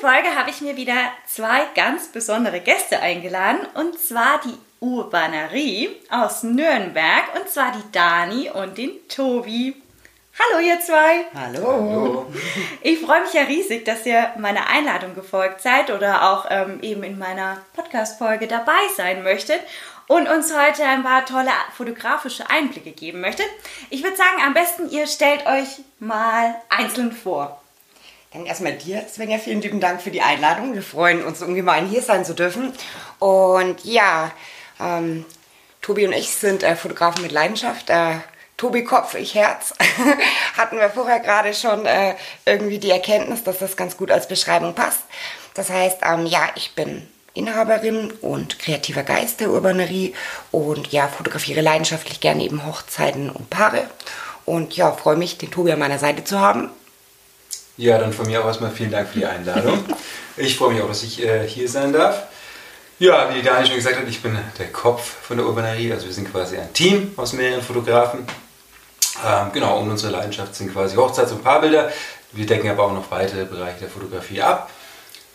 Folge habe ich mir wieder zwei ganz besondere Gäste eingeladen und zwar die Urbanerie aus Nürnberg und zwar die Dani und den Tobi. Hallo ihr zwei. Hallo. Hallo. Ich freue mich ja riesig, dass ihr meiner Einladung gefolgt seid oder auch ähm, eben in meiner Podcast-Folge dabei sein möchtet und uns heute ein paar tolle fotografische Einblicke geben möchtet. Ich würde sagen, am besten ihr stellt euch mal einzeln vor. Dann erstmal dir, Svenja, vielen lieben Dank für die Einladung. Wir freuen uns ungemein, hier sein zu dürfen. Und ja, ähm, Tobi und ich sind äh, Fotografen mit Leidenschaft. Äh, Tobi Kopf, ich Herz. Hatten wir vorher gerade schon äh, irgendwie die Erkenntnis, dass das ganz gut als Beschreibung passt. Das heißt, ähm, ja, ich bin Inhaberin und kreativer Geist der Urbanerie und ja, fotografiere leidenschaftlich gerne eben Hochzeiten und Paare. Und ja, freue mich, den Tobi an meiner Seite zu haben ja, dann von mir auch erstmal vielen Dank für die Einladung. Ich freue mich auch, dass ich äh, hier sein darf. Ja, wie Daniel schon gesagt hat, ich bin der Kopf von der Urbanerie. Also wir sind quasi ein Team aus mehreren Fotografen. Ähm, genau, und unsere Leidenschaft sind quasi Hochzeits- und Paarbilder. Wir decken aber auch noch weitere Bereiche der Fotografie ab.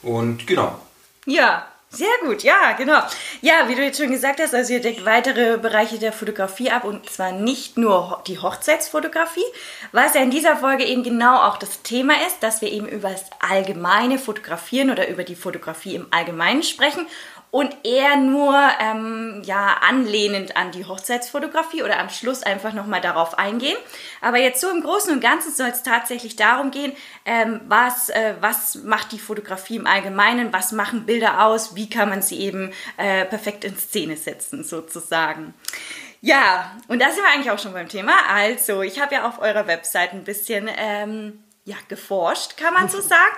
Und genau. Ja, sehr gut, ja, genau. Ja, wie du jetzt schon gesagt hast, also ihr deckt weitere Bereiche der Fotografie ab und zwar nicht nur die Hochzeitsfotografie, was ja in dieser Folge eben genau auch das Thema ist, dass wir eben über das allgemeine Fotografieren oder über die Fotografie im Allgemeinen sprechen und eher nur ähm, ja anlehnend an die Hochzeitsfotografie oder am Schluss einfach nochmal darauf eingehen. Aber jetzt so im Großen und Ganzen soll es tatsächlich darum gehen, ähm, was, äh, was macht die Fotografie im Allgemeinen, was machen Bilder aus, wie kann man sie eben äh, perfekt in Szene setzen sozusagen. Ja, und da sind wir eigentlich auch schon beim Thema. Also, ich habe ja auf eurer Website ein bisschen ähm, ja, geforscht, kann man so sagen.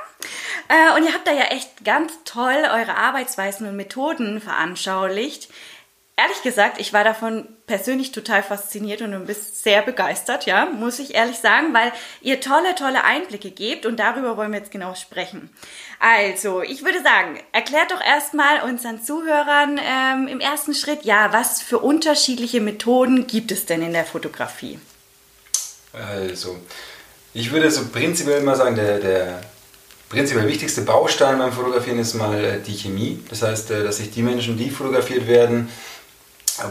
Äh, und ihr habt da ja echt ganz toll eure Arbeitsweisen und Methoden veranschaulicht. Ehrlich gesagt, ich war davon persönlich total fasziniert und ein bisschen sehr begeistert, ja, muss ich ehrlich sagen, weil ihr tolle, tolle Einblicke gebt und darüber wollen wir jetzt genau sprechen. Also, ich würde sagen, erklärt doch erstmal unseren Zuhörern ähm, im ersten Schritt, ja, was für unterschiedliche Methoden gibt es denn in der Fotografie? Also, ich würde so prinzipiell mal sagen, der, der prinzipiell wichtigste Baustein beim Fotografieren ist mal äh, die Chemie. Das heißt, äh, dass sich die Menschen, die fotografiert werden,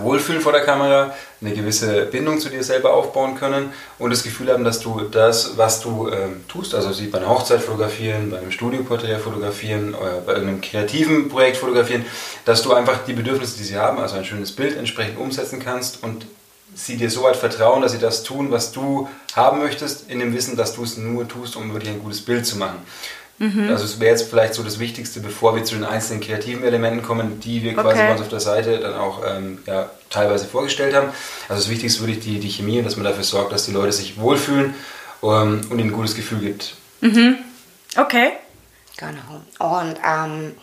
wohlfühlen vor der Kamera, eine gewisse Bindung zu dir selber aufbauen können und das Gefühl haben, dass du das, was du ähm, tust, also sie bei einer Hochzeit fotografieren, bei einem Studioporträt fotografieren, äh, bei irgendeinem kreativen Projekt fotografieren, dass du einfach die Bedürfnisse, die sie haben, also ein schönes Bild entsprechend umsetzen kannst und sie dir so weit vertrauen, dass sie das tun, was du haben möchtest, in dem Wissen, dass du es nur tust, um wirklich ein gutes Bild zu machen. Mhm. Also es wäre jetzt vielleicht so das Wichtigste, bevor wir zu den einzelnen kreativen Elementen kommen, die wir quasi okay. bei uns auf der Seite dann auch ähm, ja, teilweise vorgestellt haben. Also das Wichtigste würde ich die, die Chemie und dass man dafür sorgt, dass die Leute sich wohlfühlen ähm, und ihnen ein gutes Gefühl gibt. Mhm. Okay. Genau. Und ähm,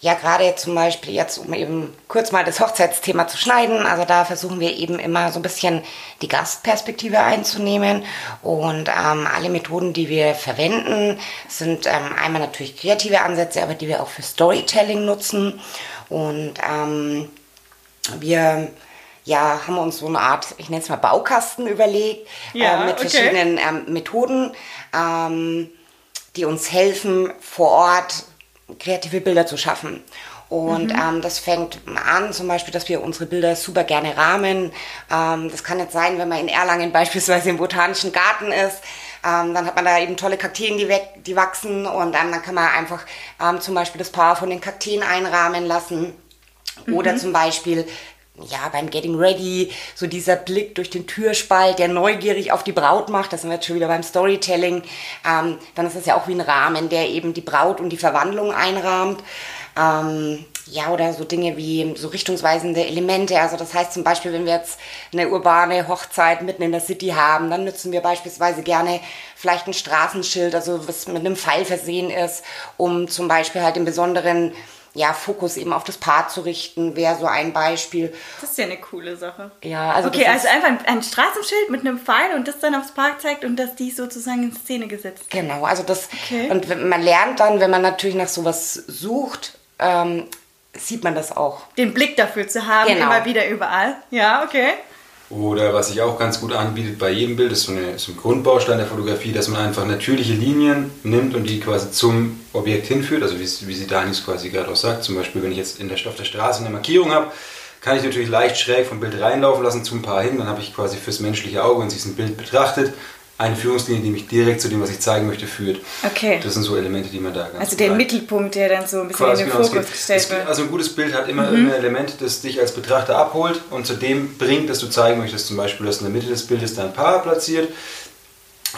ja, gerade zum Beispiel jetzt, um eben kurz mal das Hochzeitsthema zu schneiden, also da versuchen wir eben immer so ein bisschen die Gastperspektive einzunehmen. Und ähm, alle Methoden, die wir verwenden, sind ähm, einmal natürlich kreative Ansätze, aber die wir auch für Storytelling nutzen. Und ähm, wir ja, haben uns so eine Art, ich nenne es mal Baukasten überlegt, ja, äh, mit okay. verschiedenen ähm, Methoden, ähm, die uns helfen, vor Ort kreative Bilder zu schaffen. Und mhm. ähm, das fängt an, zum Beispiel, dass wir unsere Bilder super gerne rahmen. Ähm, das kann jetzt sein, wenn man in Erlangen beispielsweise im Botanischen Garten ist. Ähm, dann hat man da eben tolle Kakteen, die, weg, die wachsen. Und dann, dann kann man einfach ähm, zum Beispiel das Paar von den Kakteen einrahmen lassen. Mhm. Oder zum Beispiel ja, beim Getting Ready, so dieser Blick durch den Türspalt, der neugierig auf die Braut macht, das sind wir jetzt schon wieder beim Storytelling, ähm, dann ist das ja auch wie ein Rahmen, der eben die Braut und die Verwandlung einrahmt. Ähm, Ja, oder so Dinge wie so richtungsweisende Elemente. Also das heißt zum Beispiel, wenn wir jetzt eine urbane Hochzeit mitten in der City haben, dann nutzen wir beispielsweise gerne vielleicht ein Straßenschild, also was mit einem Pfeil versehen ist, um zum Beispiel halt den besonderen ja, Fokus eben auf das Paar zu richten, wäre so ein Beispiel. Das ist ja eine coole Sache. Ja, also okay, also einfach ein, ein Straßenschild mit einem Pfeil und das dann aufs Park zeigt und dass die sozusagen in Szene gesetzt. Genau, also das Okay. und man lernt dann, wenn man natürlich nach sowas sucht, ähm, sieht man das auch. Den Blick dafür zu haben, Genau. immer wieder überall. Ja, okay. Oder was sich auch ganz gut anbietet bei jedem Bild, ist so, eine, so ein Grundbaustein der Fotografie, dass man einfach natürliche Linien nimmt und die quasi zum Objekt hinführt. Also wie, wie sie Danis quasi gerade auch sagt. Zum Beispiel, wenn ich jetzt in der, auf der Straße eine Markierung habe, kann ich natürlich leicht schräg vom Bild reinlaufen lassen zum Paar hin. Dann habe ich quasi fürs menschliche Auge, wenn sich ein Bild betrachtet, eine Führungslinie, die mich direkt zu dem, was ich zeigen möchte, führt. Okay. Das sind so Elemente, die man da ganz Also der Mittelpunkt, der dann so ein bisschen Quasi in den genau, Fokus gestellt es, wird. Mhm. Also ein gutes Bild hat immer irgendein Element, das dich als Betrachter abholt und zu dem bringt, dass du zeigen möchtest. Zum Beispiel, du hast in der Mitte des Bildes dein Paar platziert,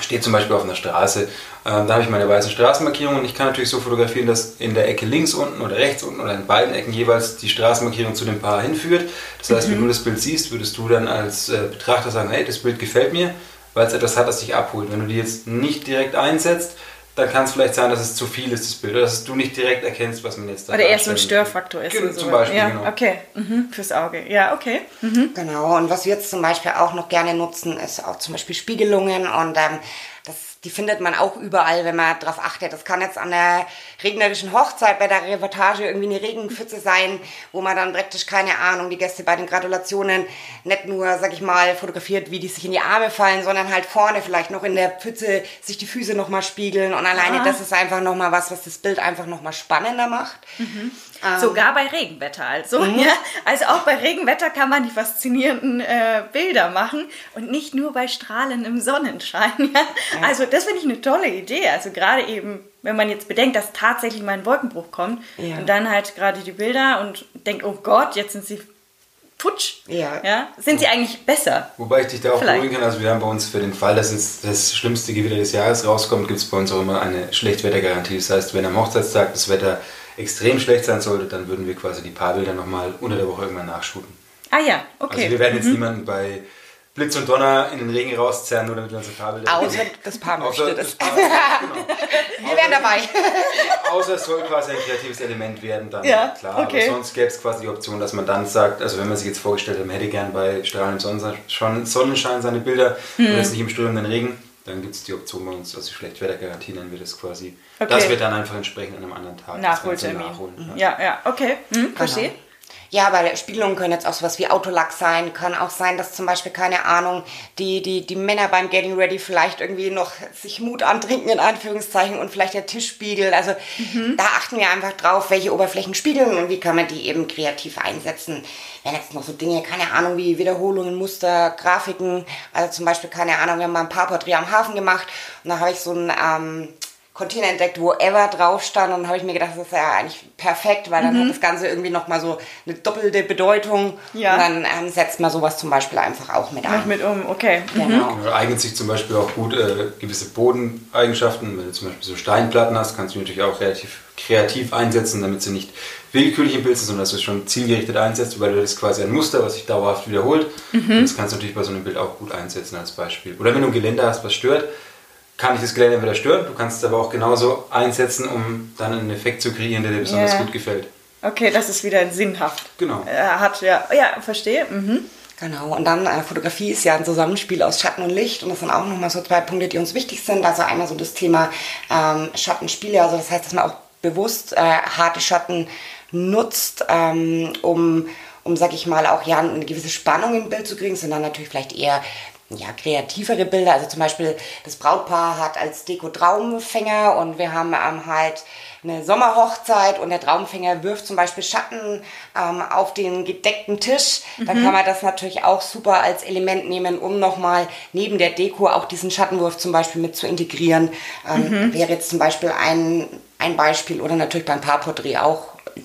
steht zum Beispiel auf einer Straße. Ähm, da habe ich meine weiße Straßenmarkierung und ich kann natürlich so fotografieren, dass in der Ecke links unten oder rechts unten oder in beiden Ecken jeweils die Straßenmarkierung zu dem Paar hinführt. Das heißt, Mhm. wenn du das Bild siehst, würdest du dann als äh, Betrachter sagen, hey, das Bild gefällt mir, weil es etwas hat, das dich abholt. Wenn du die jetzt nicht direkt einsetzt, dann kann es vielleicht sein, dass es zu viel ist, das Bild, oder dass du nicht direkt erkennst, was man jetzt da Oder eher so ein Störfaktor ist. Genau, zum Beispiel, ja, genau. okay. Mhm. Fürs Auge. Ja, okay. Mhm. Genau, und was wir jetzt zum Beispiel auch noch gerne nutzen, ist auch zum Beispiel Spiegelungen und ähm, die findet man auch überall, wenn man darauf achtet. Das kann jetzt an der regnerischen Hochzeit bei der Reportage irgendwie eine Regenpfütze sein, wo man dann praktisch, keine Ahnung, die Gäste bei den Gratulationen nicht nur, sag ich mal, fotografiert, wie die sich in die Arme fallen, sondern halt vorne vielleicht noch in der Pfütze sich die Füße nochmal spiegeln und alleine Ah. das ist einfach nochmal was, was das Bild einfach nochmal spannender macht. Sogar bei Regenwetter also. Mhm. Ja? Also auch bei Regenwetter kann man die faszinierenden äh, Bilder machen und nicht nur bei strahlendem Sonnenschein. Ja? Also das finde ich eine tolle Idee. Also gerade eben, wenn man jetzt bedenkt, dass tatsächlich mal ein Wolkenbruch kommt Ja. und dann halt gerade die Bilder und denkt, oh Gott, jetzt sind sie futsch. Ja. Ja? Sind sie eigentlich besser? Wobei ich dich da auch Vielleicht. beruhigen kann, also wir haben bei uns für den Fall, dass jetzt das schlimmste Gewitter des Jahres rauskommt, gibt es bei uns auch immer eine Schlechtwettergarantie. Das heißt, wenn am Hochzeitstag das Wetter extrem schlecht sein sollte, dann würden wir quasi die Paarbilder nochmal unter der Woche irgendwann nachshooten. Ah ja, okay. Also wir werden jetzt niemanden bei Blitz und Donner in den Regen rauszerren, nur damit wir unsere Paarbilder Außer das Paar möchte Außer das. das Paar, genau. Wir wären dabei. Außer es soll quasi ein kreatives Element werden, dann Ja, klar. okay. Aber sonst gäbe es quasi die Option, dass man dann sagt, also wenn man sich jetzt vorgestellt hat, man hätte gern bei strahlendem Sonnenschein, Sonnenschein seine Bilder Hm. und jetzt nicht im strömenden Regen, dann gibt es die Option bei uns, also die Schlechtwettergarantie nennen wir das quasi. Okay. Das wird dann einfach entsprechend an einem anderen Tag Nachholtermin. nachholen. Ja, ja, okay. Hm, verstehe. Genau. Ja, aber Spiegelungen können jetzt auch sowas wie Autolack sein. Kann auch sein, dass zum Beispiel, keine Ahnung, die, die, die Männer beim Getting Ready vielleicht irgendwie noch sich Mut antrinken, in Anführungszeichen, und vielleicht der Tisch spiegelt. Also da achten wir einfach drauf, welche Oberflächen spiegeln und wie kann man die eben kreativ einsetzen. Wenn jetzt noch so Dinge, keine Ahnung, wie Wiederholungen, Muster, Grafiken, also zum Beispiel, keine Ahnung, wir haben mal ein Paarporträt am Hafen gemacht und da habe ich so ein... Ähm, Container entdeckt, wo Ever drauf stand und habe ich mir gedacht, das ist ja eigentlich perfekt, weil dann Mhm. hat das Ganze irgendwie nochmal so eine doppelte Bedeutung Ja. und dann ähm, setzt man sowas zum Beispiel einfach auch mit ein. mit um, okay. Genau. Ja, eignet sich zum Beispiel auch gut äh, gewisse Bodeneigenschaften. Wenn du zum Beispiel so Steinplatten hast, kannst du die natürlich auch relativ kreativ einsetzen, damit sie nicht willkürlich im Bild sind, sondern dass du es schon zielgerichtet einsetzt, weil du das quasi ein Muster, was sich dauerhaft wiederholt. Und das kannst du natürlich bei so einem Bild auch gut einsetzen als Beispiel. Oder wenn du ein Geländer hast, was stört, kann dich das Geländer entweder stören, du kannst es aber auch genauso einsetzen, um dann einen Effekt zu kreieren, der dir besonders Ja. gut gefällt. Okay, das ist wieder sinnhaft. Genau. Hat, ja, ja, verstehe. Mhm. Genau, und dann äh, Fotografie ist ja ein Zusammenspiel aus Schatten und Licht und das sind auch nochmal so zwei Punkte, die uns wichtig sind. Also einmal so das Thema ähm, Schattenspiele, also das heißt, dass man auch bewusst äh, harte Schatten nutzt, ähm, um, um, sag ich mal, auch ja eine gewisse Spannung im Bild zu kriegen, sind dann natürlich vielleicht eher ja, kreativere Bilder. Also zum Beispiel das Brautpaar hat als Deko Traumfänger und wir haben ähm, halt eine Sommerhochzeit und der Traumfänger wirft zum Beispiel Schatten ähm, auf den gedeckten Tisch. Dann kann man das natürlich auch super als Element nehmen, um nochmal neben der Deko auch diesen Schattenwurf zum Beispiel mit zu integrieren. Ähm, Wäre jetzt zum Beispiel ein, ein Beispiel oder natürlich beim Paarporträt auch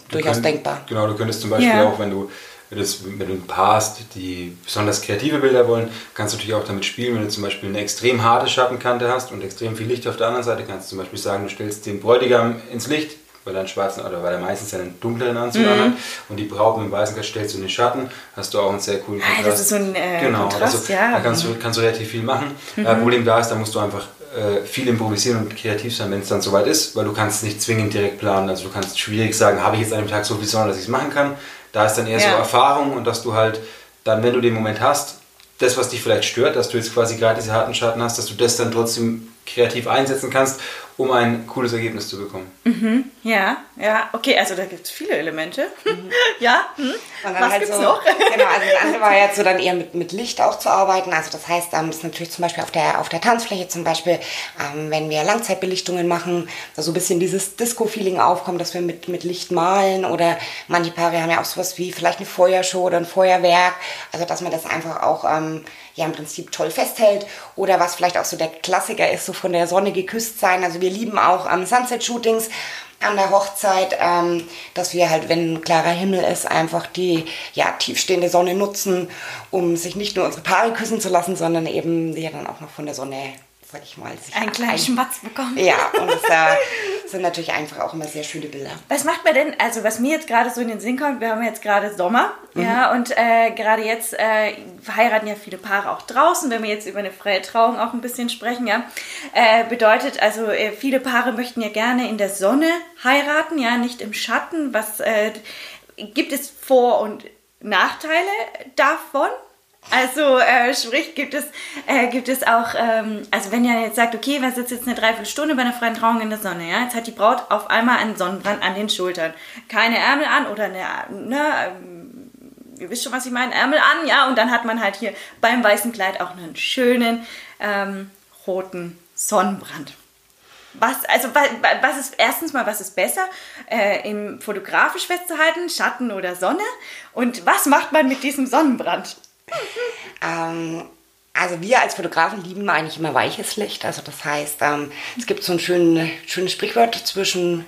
durchaus könnt- denkbar. Genau, du könntest zum Beispiel Ja. auch, wenn du, wenn, wenn du ein Paar hast, die besonders kreative Bilder wollen, kannst du natürlich auch damit spielen, wenn du zum Beispiel eine extrem harte Schattenkante hast und extrem viel Licht auf der anderen Seite, kannst du zum Beispiel sagen, du stellst den Bräutigam ins Licht, weil er einen schwarzen oder weil er meistens einen dunkleren Anzug mhm. anhat und die Braut mit dem weißen Kleid stellst du in den Schatten, hast du auch einen sehr coolen Kontrast. Ah, das ist so ein äh, genau, Kontrast, also, ja. Da kannst du, kannst du relativ viel machen. Mhm. Äh, Problem da ist, da musst du einfach äh, viel improvisieren und kreativ sein, wenn es dann soweit ist, weil du kannst nicht zwingend direkt planen. Also du kannst schwierig sagen, habe ich jetzt an dem Tag so viel Sonne, dass ich es machen kann. Da ist dann eher ja. so Erfahrung und dass du halt dann, wenn du den Moment hast, das, was dich vielleicht stört, dass du jetzt quasi gerade diese harten Schatten hast, dass du das dann trotzdem kreativ einsetzen kannst um ein cooles Ergebnis zu bekommen. Mhm, ja, ja, okay, also da gibt es viele Elemente. Mhm. ja, hm. was halt gibt's so, noch? genau, also das andere war jetzt so dann eher mit, mit Licht auch zu arbeiten. Also das heißt, ähm, das ist natürlich zum Beispiel auf der, auf der Tanzfläche zum Beispiel, ähm, wenn wir Langzeitbelichtungen machen, da so ein bisschen dieses Disco-Feeling aufkommt, dass wir mit, mit Licht malen oder manche Paare haben ja auch sowas wie vielleicht eine Feuershow oder ein Feuerwerk. Also dass man das einfach auch ähm, ja im Prinzip toll festhält oder was vielleicht auch so der Klassiker ist, so von der Sonne geküsst sein. Also wir lieben auch ähm, Sunset-Shootings an der Hochzeit, ähm, dass wir halt, wenn klarer Himmel ist, einfach die ja, tiefstehende Sonne nutzen, um sich nicht nur unsere Paare küssen zu lassen, sondern eben ja dann auch noch von der Sonne sag ich mal, sich einen kleinen ein, Schmatz bekommen. Ja, und das äh, sind natürlich einfach auch immer sehr schöne Bilder. Was macht man denn, also was mir jetzt gerade so in den Sinn kommt, wir haben jetzt gerade Sommer, mhm. ja, und äh, gerade jetzt äh, heiraten ja viele Paare auch draußen, wenn wir jetzt über eine freie Trauung auch ein bisschen sprechen, ja, äh, bedeutet, also äh, viele Paare möchten ja gerne in der Sonne heiraten, ja, nicht im Schatten. Was äh, gibt es Vor- und Nachteile davon? Also äh, sprich, gibt es, äh, gibt es auch, ähm, also wenn ihr jetzt sagt, okay, man sitzt jetzt eine Dreiviertelstunde bei einer freien Trauung in der Sonne, ja, jetzt hat die Braut auf einmal einen Sonnenbrand an den Schultern, keine Ärmel an oder eine, ne, ähm, ihr wisst schon, was ich meine, Ärmel an, ja, und dann hat man halt hier beim weißen Kleid auch einen schönen ähm, roten Sonnenbrand. Was, also, was ist erstens mal, was ist besser, äh, im fotografisch festzuhalten, Schatten oder Sonne? Und was macht man mit diesem Sonnenbrand? Ähm, also wir als Fotografen lieben eigentlich immer weiches Licht. Also das heißt, ähm, es gibt so ein schön, schönes Sprichwort zwischen,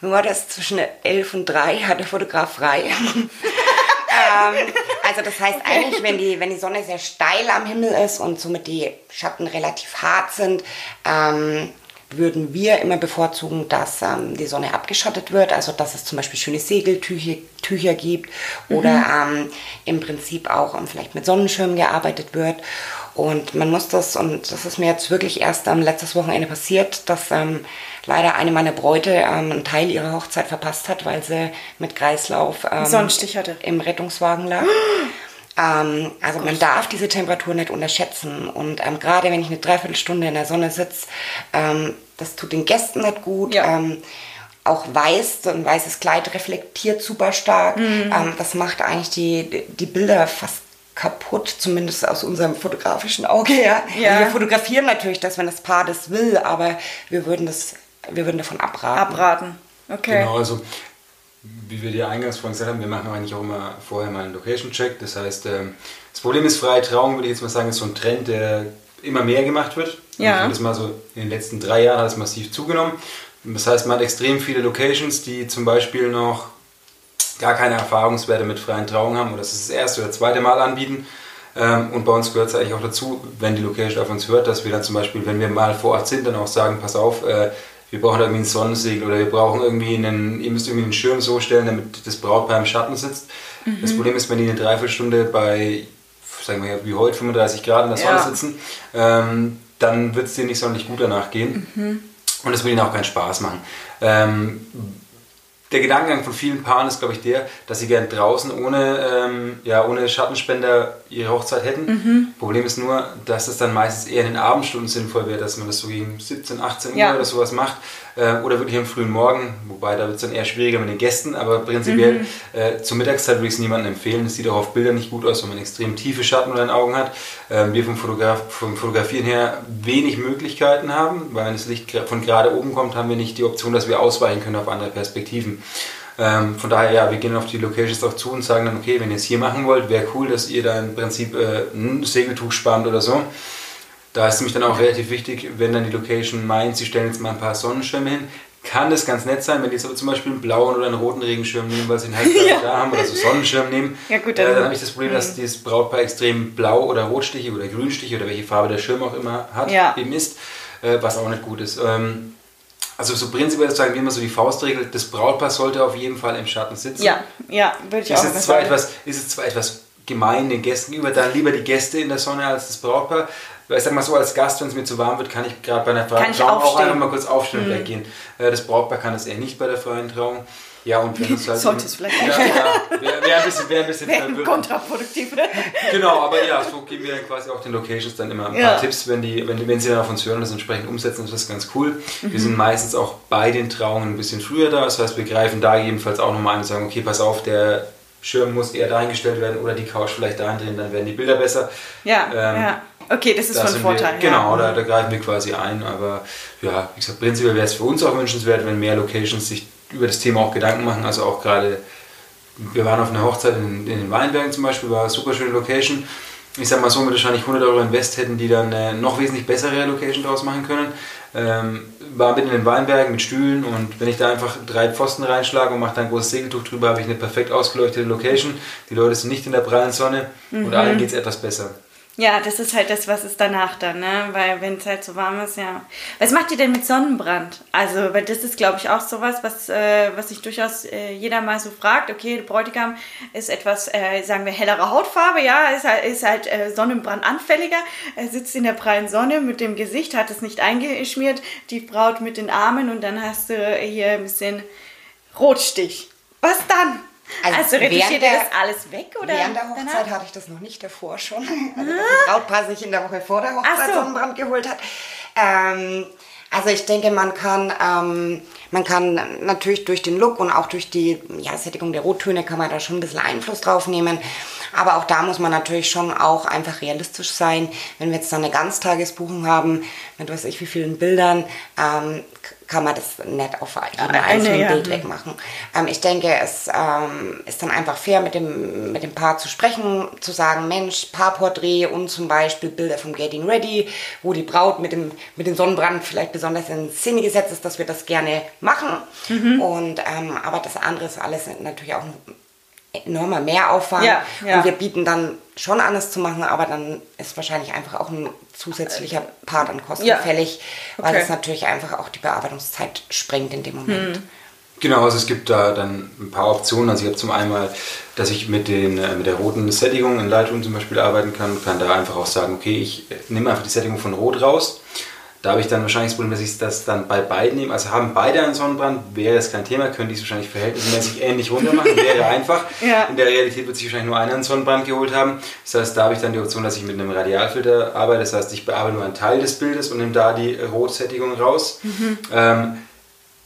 wie war das, zwischen 11 und 3 hat der Fotograf frei. ähm, also das heißt eigentlich, wenn die, wenn die Sonne sehr steil am Himmel ist und somit die Schatten relativ hart sind, ähm, würden wir immer bevorzugen, dass ähm, die Sonne abgeschottet wird, also dass es zum Beispiel schöne Segeltücher Tücher gibt oder mhm. ähm, im Prinzip auch ähm, vielleicht mit Sonnenschirmen gearbeitet wird. Und man muss das, und das ist mir jetzt wirklich erst am letztes Wochenende passiert, dass ähm, leider eine meiner Bräute ähm, einen Teil ihrer Hochzeit verpasst hat, weil sie mit Kreislauf ähm, Sonnenstich hatte. im Rettungswagen lag. Ähm, also man darf diese Temperatur nicht unterschätzen. Und ähm, gerade wenn ich eine Dreiviertelstunde in der Sonne sitze, ähm, das tut den Gästen nicht gut. Ja. Ähm, auch weiß, so ein weißes Kleid reflektiert super stark. Mhm. Ähm, das macht eigentlich die, die Bilder fast kaputt, zumindest aus unserem fotografischen Auge her. Ja. Also wir fotografieren natürlich das, wenn das Paar das will, aber wir würden, das, wir würden davon abraten. Abraten, okay. Genau, also wie wir dir eingangs vorhin gesagt haben, wir machen eigentlich auch immer vorher mal einen Location-Check. Das heißt, ähm, das Problem ist, freie Trauung, würde ich jetzt mal sagen, ist so ein Trend, der immer mehr gemacht wird. Ja. das mal so in den letzten drei Jahren hat es massiv zugenommen. Das heißt, man hat extrem viele Locations, die zum Beispiel noch gar keine Erfahrungswerte mit freien Trauungen haben oder das ist das erste oder zweite Mal anbieten. Ähm, und bei uns gehört es eigentlich auch dazu, wenn die Location auf uns hört, dass wir dann zum Beispiel, wenn wir mal vor Ort sind, dann auch sagen, pass auf, äh, wir brauchen irgendwie ein Sonnensegel oder wir brauchen irgendwie einen, ihr müsst irgendwie einen Schirm so stellen, damit das Brautpaar im Schatten sitzt. Mhm. Das Problem ist, wenn die eine Dreiviertelstunde bei, sagen wir wie heute, 35 Grad in der Sonne ja. sitzen, ähm, dann wird es dir nicht sonderlich gut danach gehen. Mhm. Und es will ihnen auch keinen Spaß machen. Ähm, der Gedankengang von vielen Paaren ist, glaube ich, der, dass sie gern draußen ohne, ähm, ja, ohne Schattenspender ihre Hochzeit hätten. Mhm. Problem ist nur, dass es dann meistens eher in den Abendstunden sinnvoll wäre, dass man das so gegen 17, 18 Uhr ja. oder sowas macht. Äh, oder wirklich am frühen Morgen, wobei da wird es dann eher schwieriger mit den Gästen, aber prinzipiell mhm. äh, zur Mittagszeit würde ich es niemandem empfehlen. Es sieht auch auf Bildern nicht gut aus, wenn man extrem tiefe Schatten unter den Augen hat. Äh, wir vom, Fotograf vom Fotografieren her wenig Möglichkeiten haben, weil wenn das Licht von gerade oben kommt, haben wir nicht die Option, dass wir ausweichen können auf andere Perspektiven. Ähm, von daher, ja, wir gehen auf die Locations auch zu und sagen dann, okay, wenn ihr es hier machen wollt, wäre cool, dass ihr da im Prinzip äh, ein Segeltuch spannt oder so. Da ist nämlich dann auch relativ wichtig, wenn dann die Location meint, sie stellen jetzt mal ein paar Sonnenschirme hin, kann das ganz nett sein, wenn die jetzt aber zum Beispiel einen blauen oder einen roten Regenschirm nehmen, weil sie ihn halt ja. da haben oder so Sonnenschirm nehmen. Ja, gut, dann, äh, dann habe ich das Problem, dass mhm. dieses Brautpaar extrem blau oder rotstiche oder grünstiche oder welche Farbe der Schirm auch immer hat, ja. eben ist, äh, was auch nicht gut ist. Ähm, Also so prinzipiell sagen wir immer so die Faustregel, das Brautpaar sollte auf jeden Fall im Schatten sitzen. Ja, ja, würde ich ist auch es zwar etwas, Ist es zwar etwas gemein den Gästen gegenüber, dann lieber die Gäste in der Sonne als das Brautpaar. Weil ich sag mal so, als Gast, wenn es mir zu warm wird, kann ich gerade bei einer freien Trauung auch einfach mal kurz aufstehen und mhm. weggehen. Äh, das Brautpaar kann das eher nicht bei der freien Trauung. Ja, und wenn es halt. Sollte es vielleicht ja, ja, wäre wär ein bisschen, wär ein bisschen wär kontraproduktiv, ne? Genau, aber ja, so geben wir quasi auch den Locations dann immer ein ja. paar Tipps, wenn, die, wenn, wenn sie dann auf uns hören und das entsprechend umsetzen, ist das ganz cool. Mhm. Wir sind meistens auch bei den Trauungen ein bisschen früher da, das heißt, wir greifen da jedenfalls auch nochmal ein und sagen, okay, pass auf, der Schirm muss eher dahingestellt werden oder die Couch vielleicht dahin drehen, dann werden die Bilder besser. Ja, ähm, ja. Okay, das ist von Vorteil. Wir, genau, da, da, greifen wir quasi ein. Aber ja, wie gesagt, prinzipiell wäre es für uns auch wünschenswert, wenn mehr Locations sich über das Thema auch Gedanken machen. Also auch gerade, wir waren auf einer Hochzeit in, in den Weinbergen zum Beispiel, war eine super schöne Location. Ich sag mal so, mit wahrscheinlich 100 Euro Invest hätten die dann eine noch wesentlich bessere Location draus machen können. Ähm, war mitten in den Weinbergen mit Stühlen und wenn ich da einfach drei Pfosten reinschlage und mache da ein großes Segeltuch drüber, habe ich eine perfekt ausgeleuchtete Location. Die Leute sind nicht in der prallen Sonne mhm. und allen geht es etwas besser. Ja, das ist halt das, was ist danach dann, ne? Weil wenn es halt so warm ist, ja. Was macht ihr denn mit Sonnenbrand? Also, weil das ist, glaube ich, auch sowas, was, äh, was sich durchaus äh, jeder mal so fragt. Okay, der Bräutigam ist etwas, äh, sagen wir, hellere Hautfarbe, ja, ist halt, ist halt äh, sonnenbrandanfälliger. Er sitzt in der prallen Sonne mit dem Gesicht, hat es nicht eingeschmiert, die Braut mit den Armen und dann hast du hier ein bisschen Rotstich. Was dann? Also, also retuschiert ihr das alles weg? Oder während der Hochzeit danach? hatte ich das noch nicht davor schon. Also, dass das Brautpaar sich in der Woche vor der Hochzeit so. Sonnenbrand geholt hat. Ähm, also ich denke, man kann, ähm, man kann natürlich durch den Look und auch durch die ja, Sättigung der Rottöne kann man da schon ein bisschen Einfluss drauf nehmen. Aber auch da muss man natürlich schon auch einfach realistisch sein. Wenn wir jetzt dann eine Ganztagesbuchung haben, mit weiß ich wie vielen Bildern, ähm, kann man das nicht auf jedem einzelnen ja. Bild wegmachen. Ähm, ich denke, es ähm, ist dann einfach fair, mit dem, mit dem Paar zu sprechen, zu sagen, Mensch, Paarporträt und zum Beispiel Bilder vom Getting Ready, wo die Braut mit dem, mit dem Sonnenbrand vielleicht besonders in Szene gesetzt ist, dass wir das gerne machen. Mhm. Und, ähm, aber das andere ist alles natürlich auch enormer Mehraufwand. Ja, ja. Und wir bieten dann schon an, es zu machen, aber dann ist wahrscheinlich einfach auch ein zusätzlicher Part an Kosten ja. fällig, weil es natürlich einfach auch die Bearbeitungszeit sprengt in dem Moment. Hm. Genau, also es gibt da dann ein paar Optionen. Also ich habe zum einen, dass ich mit, den, äh, mit der roten Sättigung in Lightroom zum Beispiel arbeiten kann, kann da einfach auch sagen, okay, ich nehme einfach die Sättigung von Rot raus da habe ich dann wahrscheinlich das Problem, dass ich das dann bei beiden nehme. Also haben beide einen Sonnenbrand, wäre es kein Thema, könnte ich es wahrscheinlich verhältnismäßig ähnlich runter machen, wäre einfach. ja. In der Realität wird sich wahrscheinlich nur einer einen Sonnenbrand geholt haben. Das heißt, da habe ich dann die Option, dass ich mit einem Radialfilter arbeite. Das heißt, ich bearbeite nur einen Teil des Bildes und nehme da die Rotsättigung raus. Mhm. Ähm,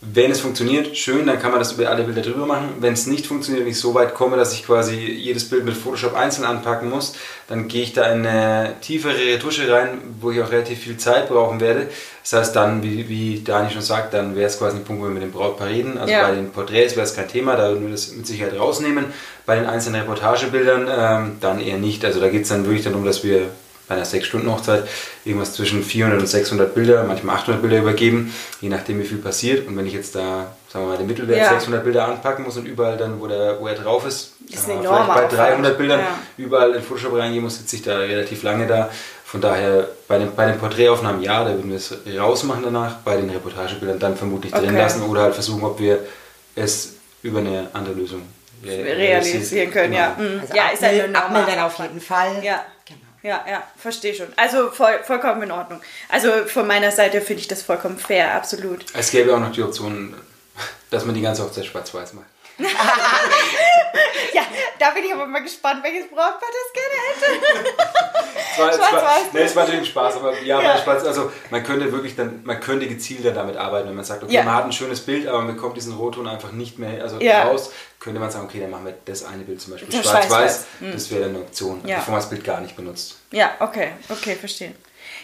wenn es funktioniert, schön, dann kann man das über alle Bilder drüber machen. Wenn es nicht funktioniert und ich so weit komme, dass ich quasi jedes Bild mit Photoshop einzeln anpacken muss, dann gehe ich da in eine tiefere Retusche rein, wo ich auch relativ viel Zeit brauchen werde. Das heißt dann, wie, wie Dani schon sagt, dann wäre es quasi ein Punkt, wo wir mit dem Brautpaar reden. Also ja. bei den Porträts wäre es kein Thema, da würden wir das mit Sicherheit rausnehmen. Bei den einzelnen Reportagebildern ähm, dann eher nicht. Also da geht es dann wirklich darum, dass wir bei einer 6-Stunden-Hochzeit irgendwas zwischen 400 und 600 Bilder, manchmal 800 Bilder übergeben, je nachdem wie viel passiert. Und wenn ich jetzt da, sagen wir mal, den Mittelwert ja. 600 Bilder anpacken muss und überall dann, wo, der, wo er drauf ist, ist vielleicht bei 300 Bildern ja. überall in Photoshop reingehen muss, sitze ich da relativ lange da. Von daher bei den, bei den Porträtaufnahmen ja, da würden wir es rausmachen danach, bei den Reportagebildern dann vermutlich okay. drin lassen oder halt versuchen, ob wir es über eine andere Lösung realisieren können. Genau. Ja, mhm. also ja ist eine Abmildern auf jeden Fall. Ja ja, ja, verstehe schon. Also voll, vollkommen in Ordnung. Also von meiner Seite finde ich das vollkommen fair, absolut. Es gäbe auch noch die Option, dass man die ganze Hochzeit schwarz-weiß macht. ja, da bin ich aber mal gespannt, welches Brautpaar das gerne hätte. Schwarz-Weiß. Nee, es war natürlich Spaß, aber ja, ja. Spaß, also man könnte wirklich dann, man könnte gezielter damit arbeiten, wenn man sagt, okay, ja. man hat ein schönes Bild, aber man bekommt diesen Rotton einfach nicht mehr also ja. raus, könnte man sagen, okay, dann machen wir das eine Bild zum Beispiel schwarz-weiß, mhm. das wäre dann eine Option, ja. bevor man das Bild gar nicht benutzt. Ja, okay, okay, verstehe.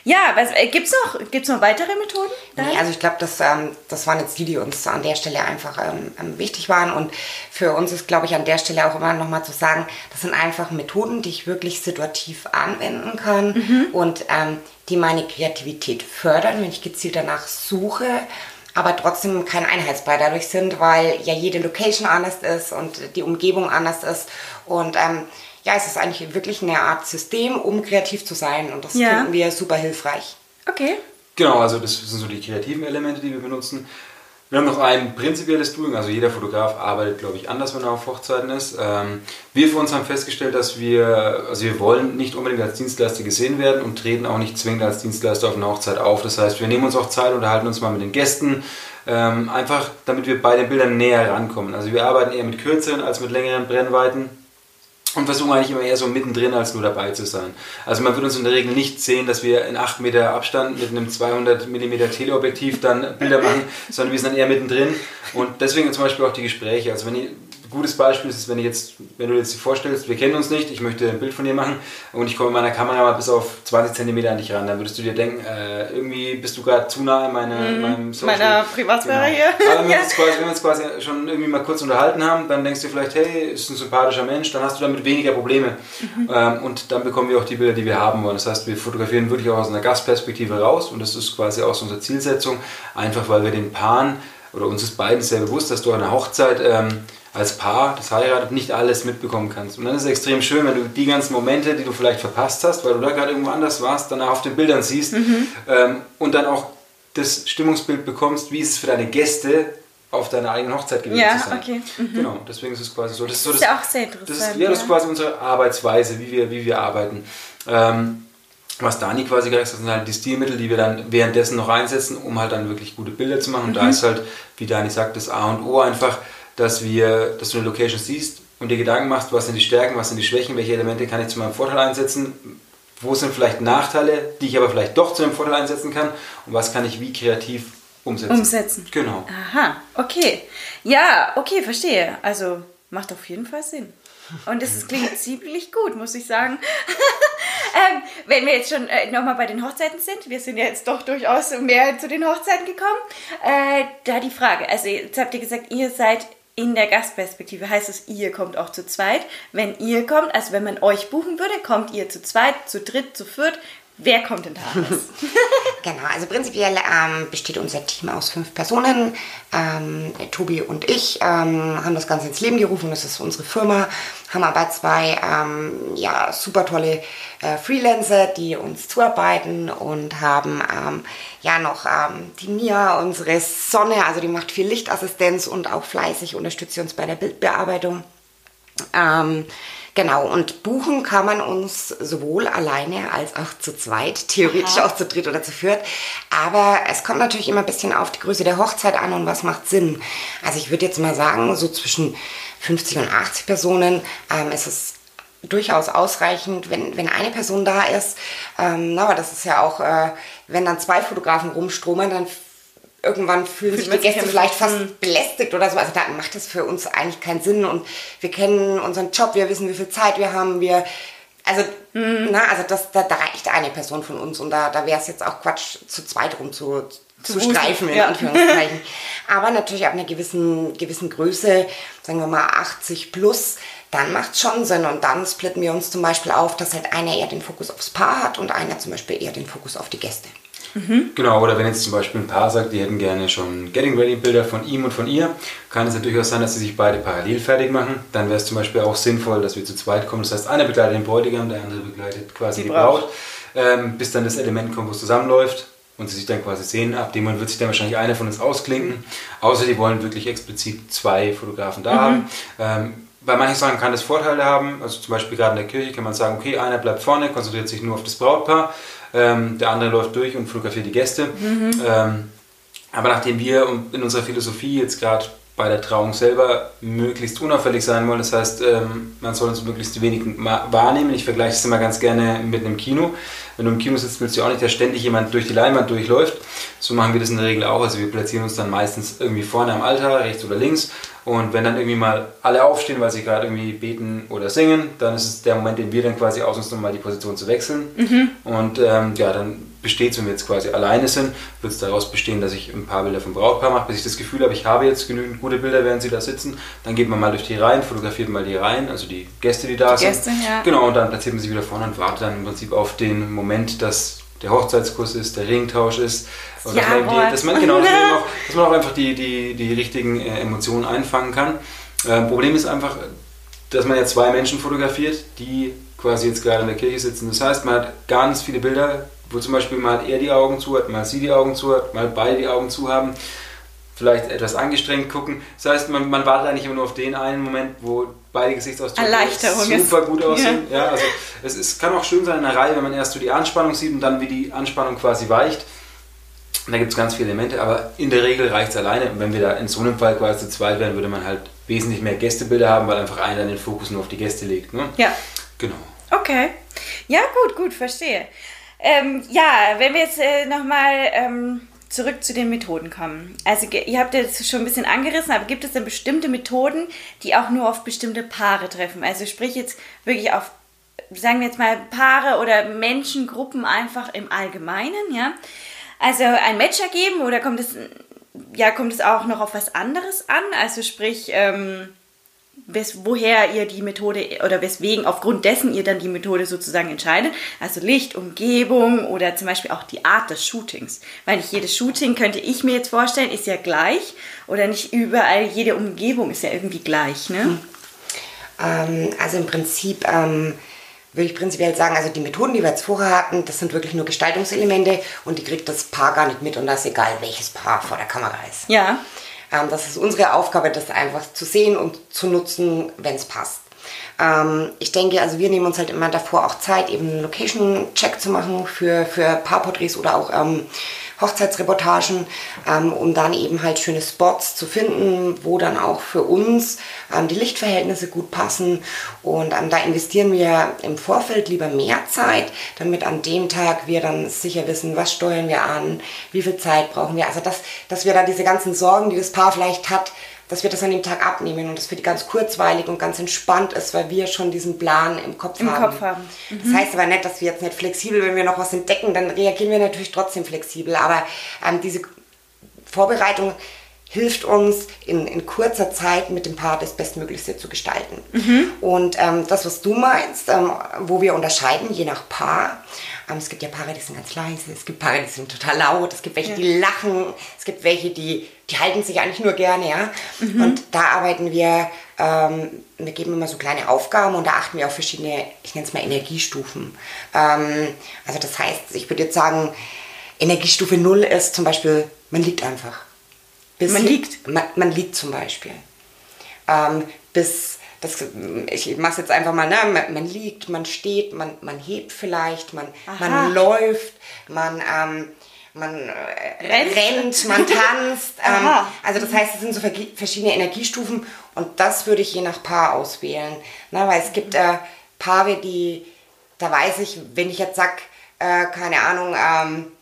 Ja, äh, gibt es noch, gibt's noch weitere Methoden? Nee, also ich glaube, das, ähm, das waren jetzt die, die uns an der Stelle einfach ähm, ähm wichtig waren. Und für uns ist, glaube ich, an der Stelle auch immer nochmal zu sagen, das sind einfach Methoden, die ich wirklich situativ anwenden kann mhm. und ähm, die meine Kreativität fördern, wenn ich gezielt danach suche aber trotzdem kein Einheitsbrei dadurch sind, weil ja jede Location anders ist und die Umgebung anders ist. Und ähm, ja, es ist eigentlich wirklich eine Art System, um kreativ zu sein. Und das ja. finden wir super hilfreich. Okay. Genau, also das sind so die kreativen Elemente, die wir benutzen. Wir haben noch ein prinzipielles Doing, also jeder Fotograf arbeitet, glaube ich, anders, wenn er auf Hochzeiten ist. Ähm, wir für uns haben festgestellt, dass wir, also wir wollen nicht unbedingt als Dienstleister gesehen werden und treten auch nicht zwingend als Dienstleister auf einer Hochzeit auf. Das heißt, wir nehmen uns auch Zeit, unterhalten uns mal mit den Gästen, ähm, einfach damit wir bei den Bildern näher rankommen. Also wir arbeiten eher mit kürzeren als mit längeren Brennweiten und versuchen eigentlich immer eher so mittendrin als nur dabei zu sein. Also man wird uns in der Regel nicht sehen, dass wir in 8 Meter Abstand mit einem 200 mm Teleobjektiv dann Bilder machen, sondern wir sind dann eher mittendrin und deswegen zum Beispiel auch die Gespräche. Also wenn ihr gutes Beispiel ist, wenn, ich jetzt, wenn du jetzt dir vorstellst, wir kennen uns nicht, ich möchte ein Bild von dir machen und ich komme mit meiner Kamera mal bis auf 20 cm an dich ran, dann würdest du dir denken, äh, irgendwie bist du gerade zu nah in meine, mm, meinem Social. Meiner Privatsphäre genau. hier. Aber wenn, ja. wir uns quasi, wenn wir uns quasi schon irgendwie mal kurz unterhalten haben, dann denkst du vielleicht, hey, ist ein sympathischer Mensch, dann hast du damit weniger Probleme. Mhm. Ähm, und dann bekommen wir auch die Bilder, die wir haben wollen. Das heißt, wir fotografieren wirklich auch aus einer Gastperspektive raus und das ist quasi auch so unsere Zielsetzung, einfach weil wir den Paaren oder uns ist beiden sehr bewusst, dass du an einer Hochzeit ähm, als Paar, das heiratet, nicht alles mitbekommen kannst. Und dann ist es extrem schön, wenn du die ganzen Momente, die du vielleicht verpasst hast, weil du da gerade irgendwo anders warst, danach auf den Bildern siehst mhm. ähm, und dann auch das Stimmungsbild bekommst, wie es für deine Gäste auf deiner eigenen Hochzeit gewesen ja, zu sein. Okay. Mhm. Genau, deswegen ist es quasi so. Das, ist, so, das ist ja auch sehr interessant. Das ist, ja, das ist quasi unsere Arbeitsweise, wie wir, wie wir arbeiten. Ähm, was Dani quasi gesagt hat, sind halt die Stilmittel, die wir dann währenddessen noch einsetzen, um halt dann wirklich gute Bilder zu machen. Und da mhm. ist halt, wie Dani sagt, das A und O einfach, dass, wir, dass du eine Location siehst und dir Gedanken machst, was sind die Stärken, was sind die Schwächen, welche Elemente kann ich zu meinem Vorteil einsetzen, wo sind vielleicht Nachteile, die ich aber vielleicht doch zu meinem Vorteil einsetzen kann und was kann ich wie kreativ umsetzen. Umsetzen. Genau. Aha, okay. Ja, okay, verstehe. Also macht auf jeden Fall Sinn. Und es klingt ziemlich gut, muss ich sagen. ähm, wenn wir jetzt schon äh, nochmal bei den Hochzeiten sind, wir sind ja jetzt doch durchaus mehr zu den Hochzeiten gekommen. Äh, da die Frage, also jetzt habt ihr gesagt, ihr seid in der Gastperspektive heißt es, ihr kommt auch zu zweit. Wenn ihr kommt, also wenn man euch buchen würde, kommt ihr zu zweit, zu dritt, zu viert. Wer kommt denn da alles? genau, also prinzipiell ähm, besteht unser Team aus fünf Personen. Ähm, Tobi und ich ähm, haben das Ganze ins Leben gerufen, das ist unsere Firma, haben aber zwei ähm, ja, super tolle äh, Freelancer, die uns zuarbeiten und haben ähm, ja noch ähm, die Mia, unsere Sonne, also die macht viel Lichtassistenz und auch fleißig unterstützt uns bei der Bildbearbeitung. Genau, und buchen kann man uns sowohl alleine als auch zu zweit, theoretisch Aha. auch zu dritt oder zu viert. Aber es kommt natürlich immer ein bisschen auf die Größe der Hochzeit an und was macht Sinn. Also ich würde jetzt mal sagen, so zwischen 50 und 80 Personen ähm, ist es durchaus ausreichend, wenn, wenn eine Person da ist. Ähm, aber das ist ja auch, äh, wenn dann zwei Fotografen rumstromen, dann irgendwann fühlen sich die Gäste vielleicht fast hm. belästigt oder so. Also da macht das für uns eigentlich keinen Sinn und wir kennen unseren Job, wir wissen, wie viel Zeit wir haben, wir also, mhm. na, also das, da, da, reicht eine Person von uns und da, da wäre es jetzt auch Quatsch, zu zweit rum zu, zu, zu streifen, in ja. Anführungszeichen. Aber natürlich ab einer gewissen, gewissen Größe, sagen wir mal 80 plus, dann macht es schon Sinn. Und dann splitten wir uns zum Beispiel auf, dass halt einer eher den Fokus aufs Paar hat und einer zum Beispiel eher den Fokus auf die Gäste. Mhm. Genau, oder wenn jetzt zum Beispiel ein Paar sagt, die hätten gerne schon Getting Ready Bilder von ihm und von ihr, kann es ja durchaus sein, dass sie sich beide parallel fertig machen. Dann wäre es zum Beispiel auch sinnvoll, dass wir zu zweit kommen. Das heißt, einer begleitet den Bräutigam, der andere begleitet quasi die, die Braut, ähm, bis dann das Element kommt, wo es zusammenläuft und sie sich dann quasi sehen. Ab dem Moment wird sich dann wahrscheinlich einer von uns ausklinken. Außer die wollen wirklich explizit zwei Fotografen da mhm. haben. Ähm, bei manchen Sachen kann das Vorteile haben, also zum Beispiel gerade in der Kirche kann man sagen, okay, einer bleibt vorne, konzentriert sich nur auf das Brautpaar ähm, der andere läuft durch und fotografiert die Gäste. Mhm. Ähm, aber nachdem wir in unserer Philosophie jetzt gerade bei der Trauung selber möglichst unauffällig sein wollen. Das heißt, ähm, man soll uns möglichst wenig wahrnehmen. Ich vergleiche es immer ganz gerne mit einem Kino. Wenn du im Kino sitzt, willst du auch nicht, dass ständig jemand durch die Leinwand durchläuft. So machen wir das in der Regel auch. Also wir platzieren uns dann meistens irgendwie vorne am Altar, rechts oder links und wenn dann irgendwie mal alle aufstehen, weil sie gerade irgendwie beten oder singen, dann ist es der Moment, den wir dann quasi ausnutzen, um mal die Position zu wechseln. Mhm. Und ähm, ja, dann besteht es, wenn wir jetzt quasi alleine sind, wird es daraus bestehen, dass ich ein paar Bilder vom Brautpaar mache, bis ich das Gefühl habe, ich habe jetzt genügend gute Bilder, während sie da sitzen. Dann geht man mal durch die Reihen, fotografiert mal die Reihen, also die Gäste, die da die sind. Gäste, ja. Genau, und dann platziert man sie wieder vorne und wartet dann im Prinzip auf den Moment, dass der Hochzeitskurs ist, der Ringtausch ist. Und ja, dass, man die, dass, man, genau, dass, man auch, dass man auch einfach die, die, die richtigen äh, Emotionen einfangen kann. Äh, Problem ist einfach, dass man ja zwei Menschen fotografiert, die quasi jetzt gerade in der Kirche sitzen. Das heißt, man hat ganz viele Bilder, wo zum Beispiel mal er die Augen zu hat, mal sie die Augen zu hat, mal beide die Augen zu haben. Vielleicht etwas angestrengt gucken. Das heißt, man, man wartet eigentlich immer nur auf den einen Moment, wo beide Gesichtsausdrücke super gut aussehen. Ja. ja. also es ist, kann auch schön sein in einer Reihe, wenn man erst so die Anspannung sieht und dann wie die Anspannung quasi weicht. Und da gibt es ganz viele Elemente, aber in der Regel reicht es alleine. Und wenn wir da in so einem Fall quasi zu zweit wären, würde man halt wesentlich mehr Gästebilder haben, weil einfach einer den Fokus nur auf die Gäste legt. Ne? Ja. Genau. Okay. Ja, gut, gut, verstehe. Ähm, ja, wenn wir jetzt äh, nochmal ähm, zurück zu den Methoden kommen. Also ihr habt jetzt schon ein bisschen angerissen, aber gibt es denn bestimmte Methoden, die auch nur auf bestimmte Paare treffen? Also sprich jetzt wirklich auf, sagen wir jetzt mal, Paare oder Menschengruppen einfach im Allgemeinen, ja? Also ein Matcher geben oder kommt es, ja, kommt es auch noch auf was anderes an? Also sprich, ähm, wes, woher ihr die Methode oder weswegen, aufgrund dessen ihr dann die Methode sozusagen entscheidet. Also Licht, Umgebung oder zum Beispiel auch die Art des Shootings. Weil nicht jedes Shooting, könnte ich mir jetzt vorstellen, ist ja gleich oder nicht überall, jede Umgebung ist ja irgendwie gleich. Ne? Hm. Ähm, also im Prinzip ähm, würde ich prinzipiell sagen, also die Methoden, die wir jetzt vorher hatten, das sind wirklich nur Gestaltungselemente und die kriegt das Paar gar nicht mit und das ist egal, welches Paar vor der Kamera ist. Ja. Ähm, das ist unsere Aufgabe, das einfach zu sehen und zu nutzen, wenn es passt. Ähm, ich denke, also wir nehmen uns halt immer davor auch Zeit, eben einen Location-Check zu machen für, für Paarporträts oder auch ähm, Hochzeitsreportagen, ähm, um dann eben halt schöne Spots zu finden, wo dann auch für uns ähm, die Lichtverhältnisse gut passen. Und ähm, da investieren wir im Vorfeld lieber mehr Zeit, damit an dem Tag wir dann sicher wissen, was steuern wir an, wie viel Zeit brauchen wir. Also dass, dass wir da diese ganzen Sorgen, die das Paar vielleicht hat, dass wir das an dem Tag abnehmen und das für die ganz kurzweilig und ganz entspannt ist, weil wir schon diesen Plan im Kopf Im haben. Kopf haben. Mhm. Das heißt aber nicht, dass wir jetzt nicht flexibel, wenn wir noch was entdecken, dann reagieren wir natürlich trotzdem flexibel. Aber ähm, diese Vorbereitung hilft uns in, in kurzer Zeit mit dem Paar das Bestmöglichste zu gestalten. Mhm. Und ähm, das, was du meinst, ähm, wo wir unterscheiden, je nach Paar, ähm, es gibt ja Paare, die sind ganz leise, es gibt Paare, die sind total laut, es gibt welche, ja. die lachen, es gibt welche, die, die halten sich eigentlich nur gerne, ja. Mhm. Und da arbeiten wir, ähm, wir geben immer so kleine Aufgaben und da achten wir auf verschiedene, ich nenne es mal Energiestufen. Ähm, also das heißt, ich würde jetzt sagen, Energiestufe 0 ist zum Beispiel, man liegt einfach. Bis man liegt? Man, man, liegt zum Beispiel. Ähm, bis, das, ich mache es jetzt einfach mal, ne? man, man, liegt, man steht, man, man hebt vielleicht, man, man läuft, man, ähm, man äh, rennt. rennt. man tanzt. ähm, also das heißt, es sind so verschiedene Energiestufen und das würde ich je nach Paar auswählen. Ne? Weil es gibt äh, Paare, die, da weiß ich, wenn ich jetzt sag, äh, keine Ahnung, ähm,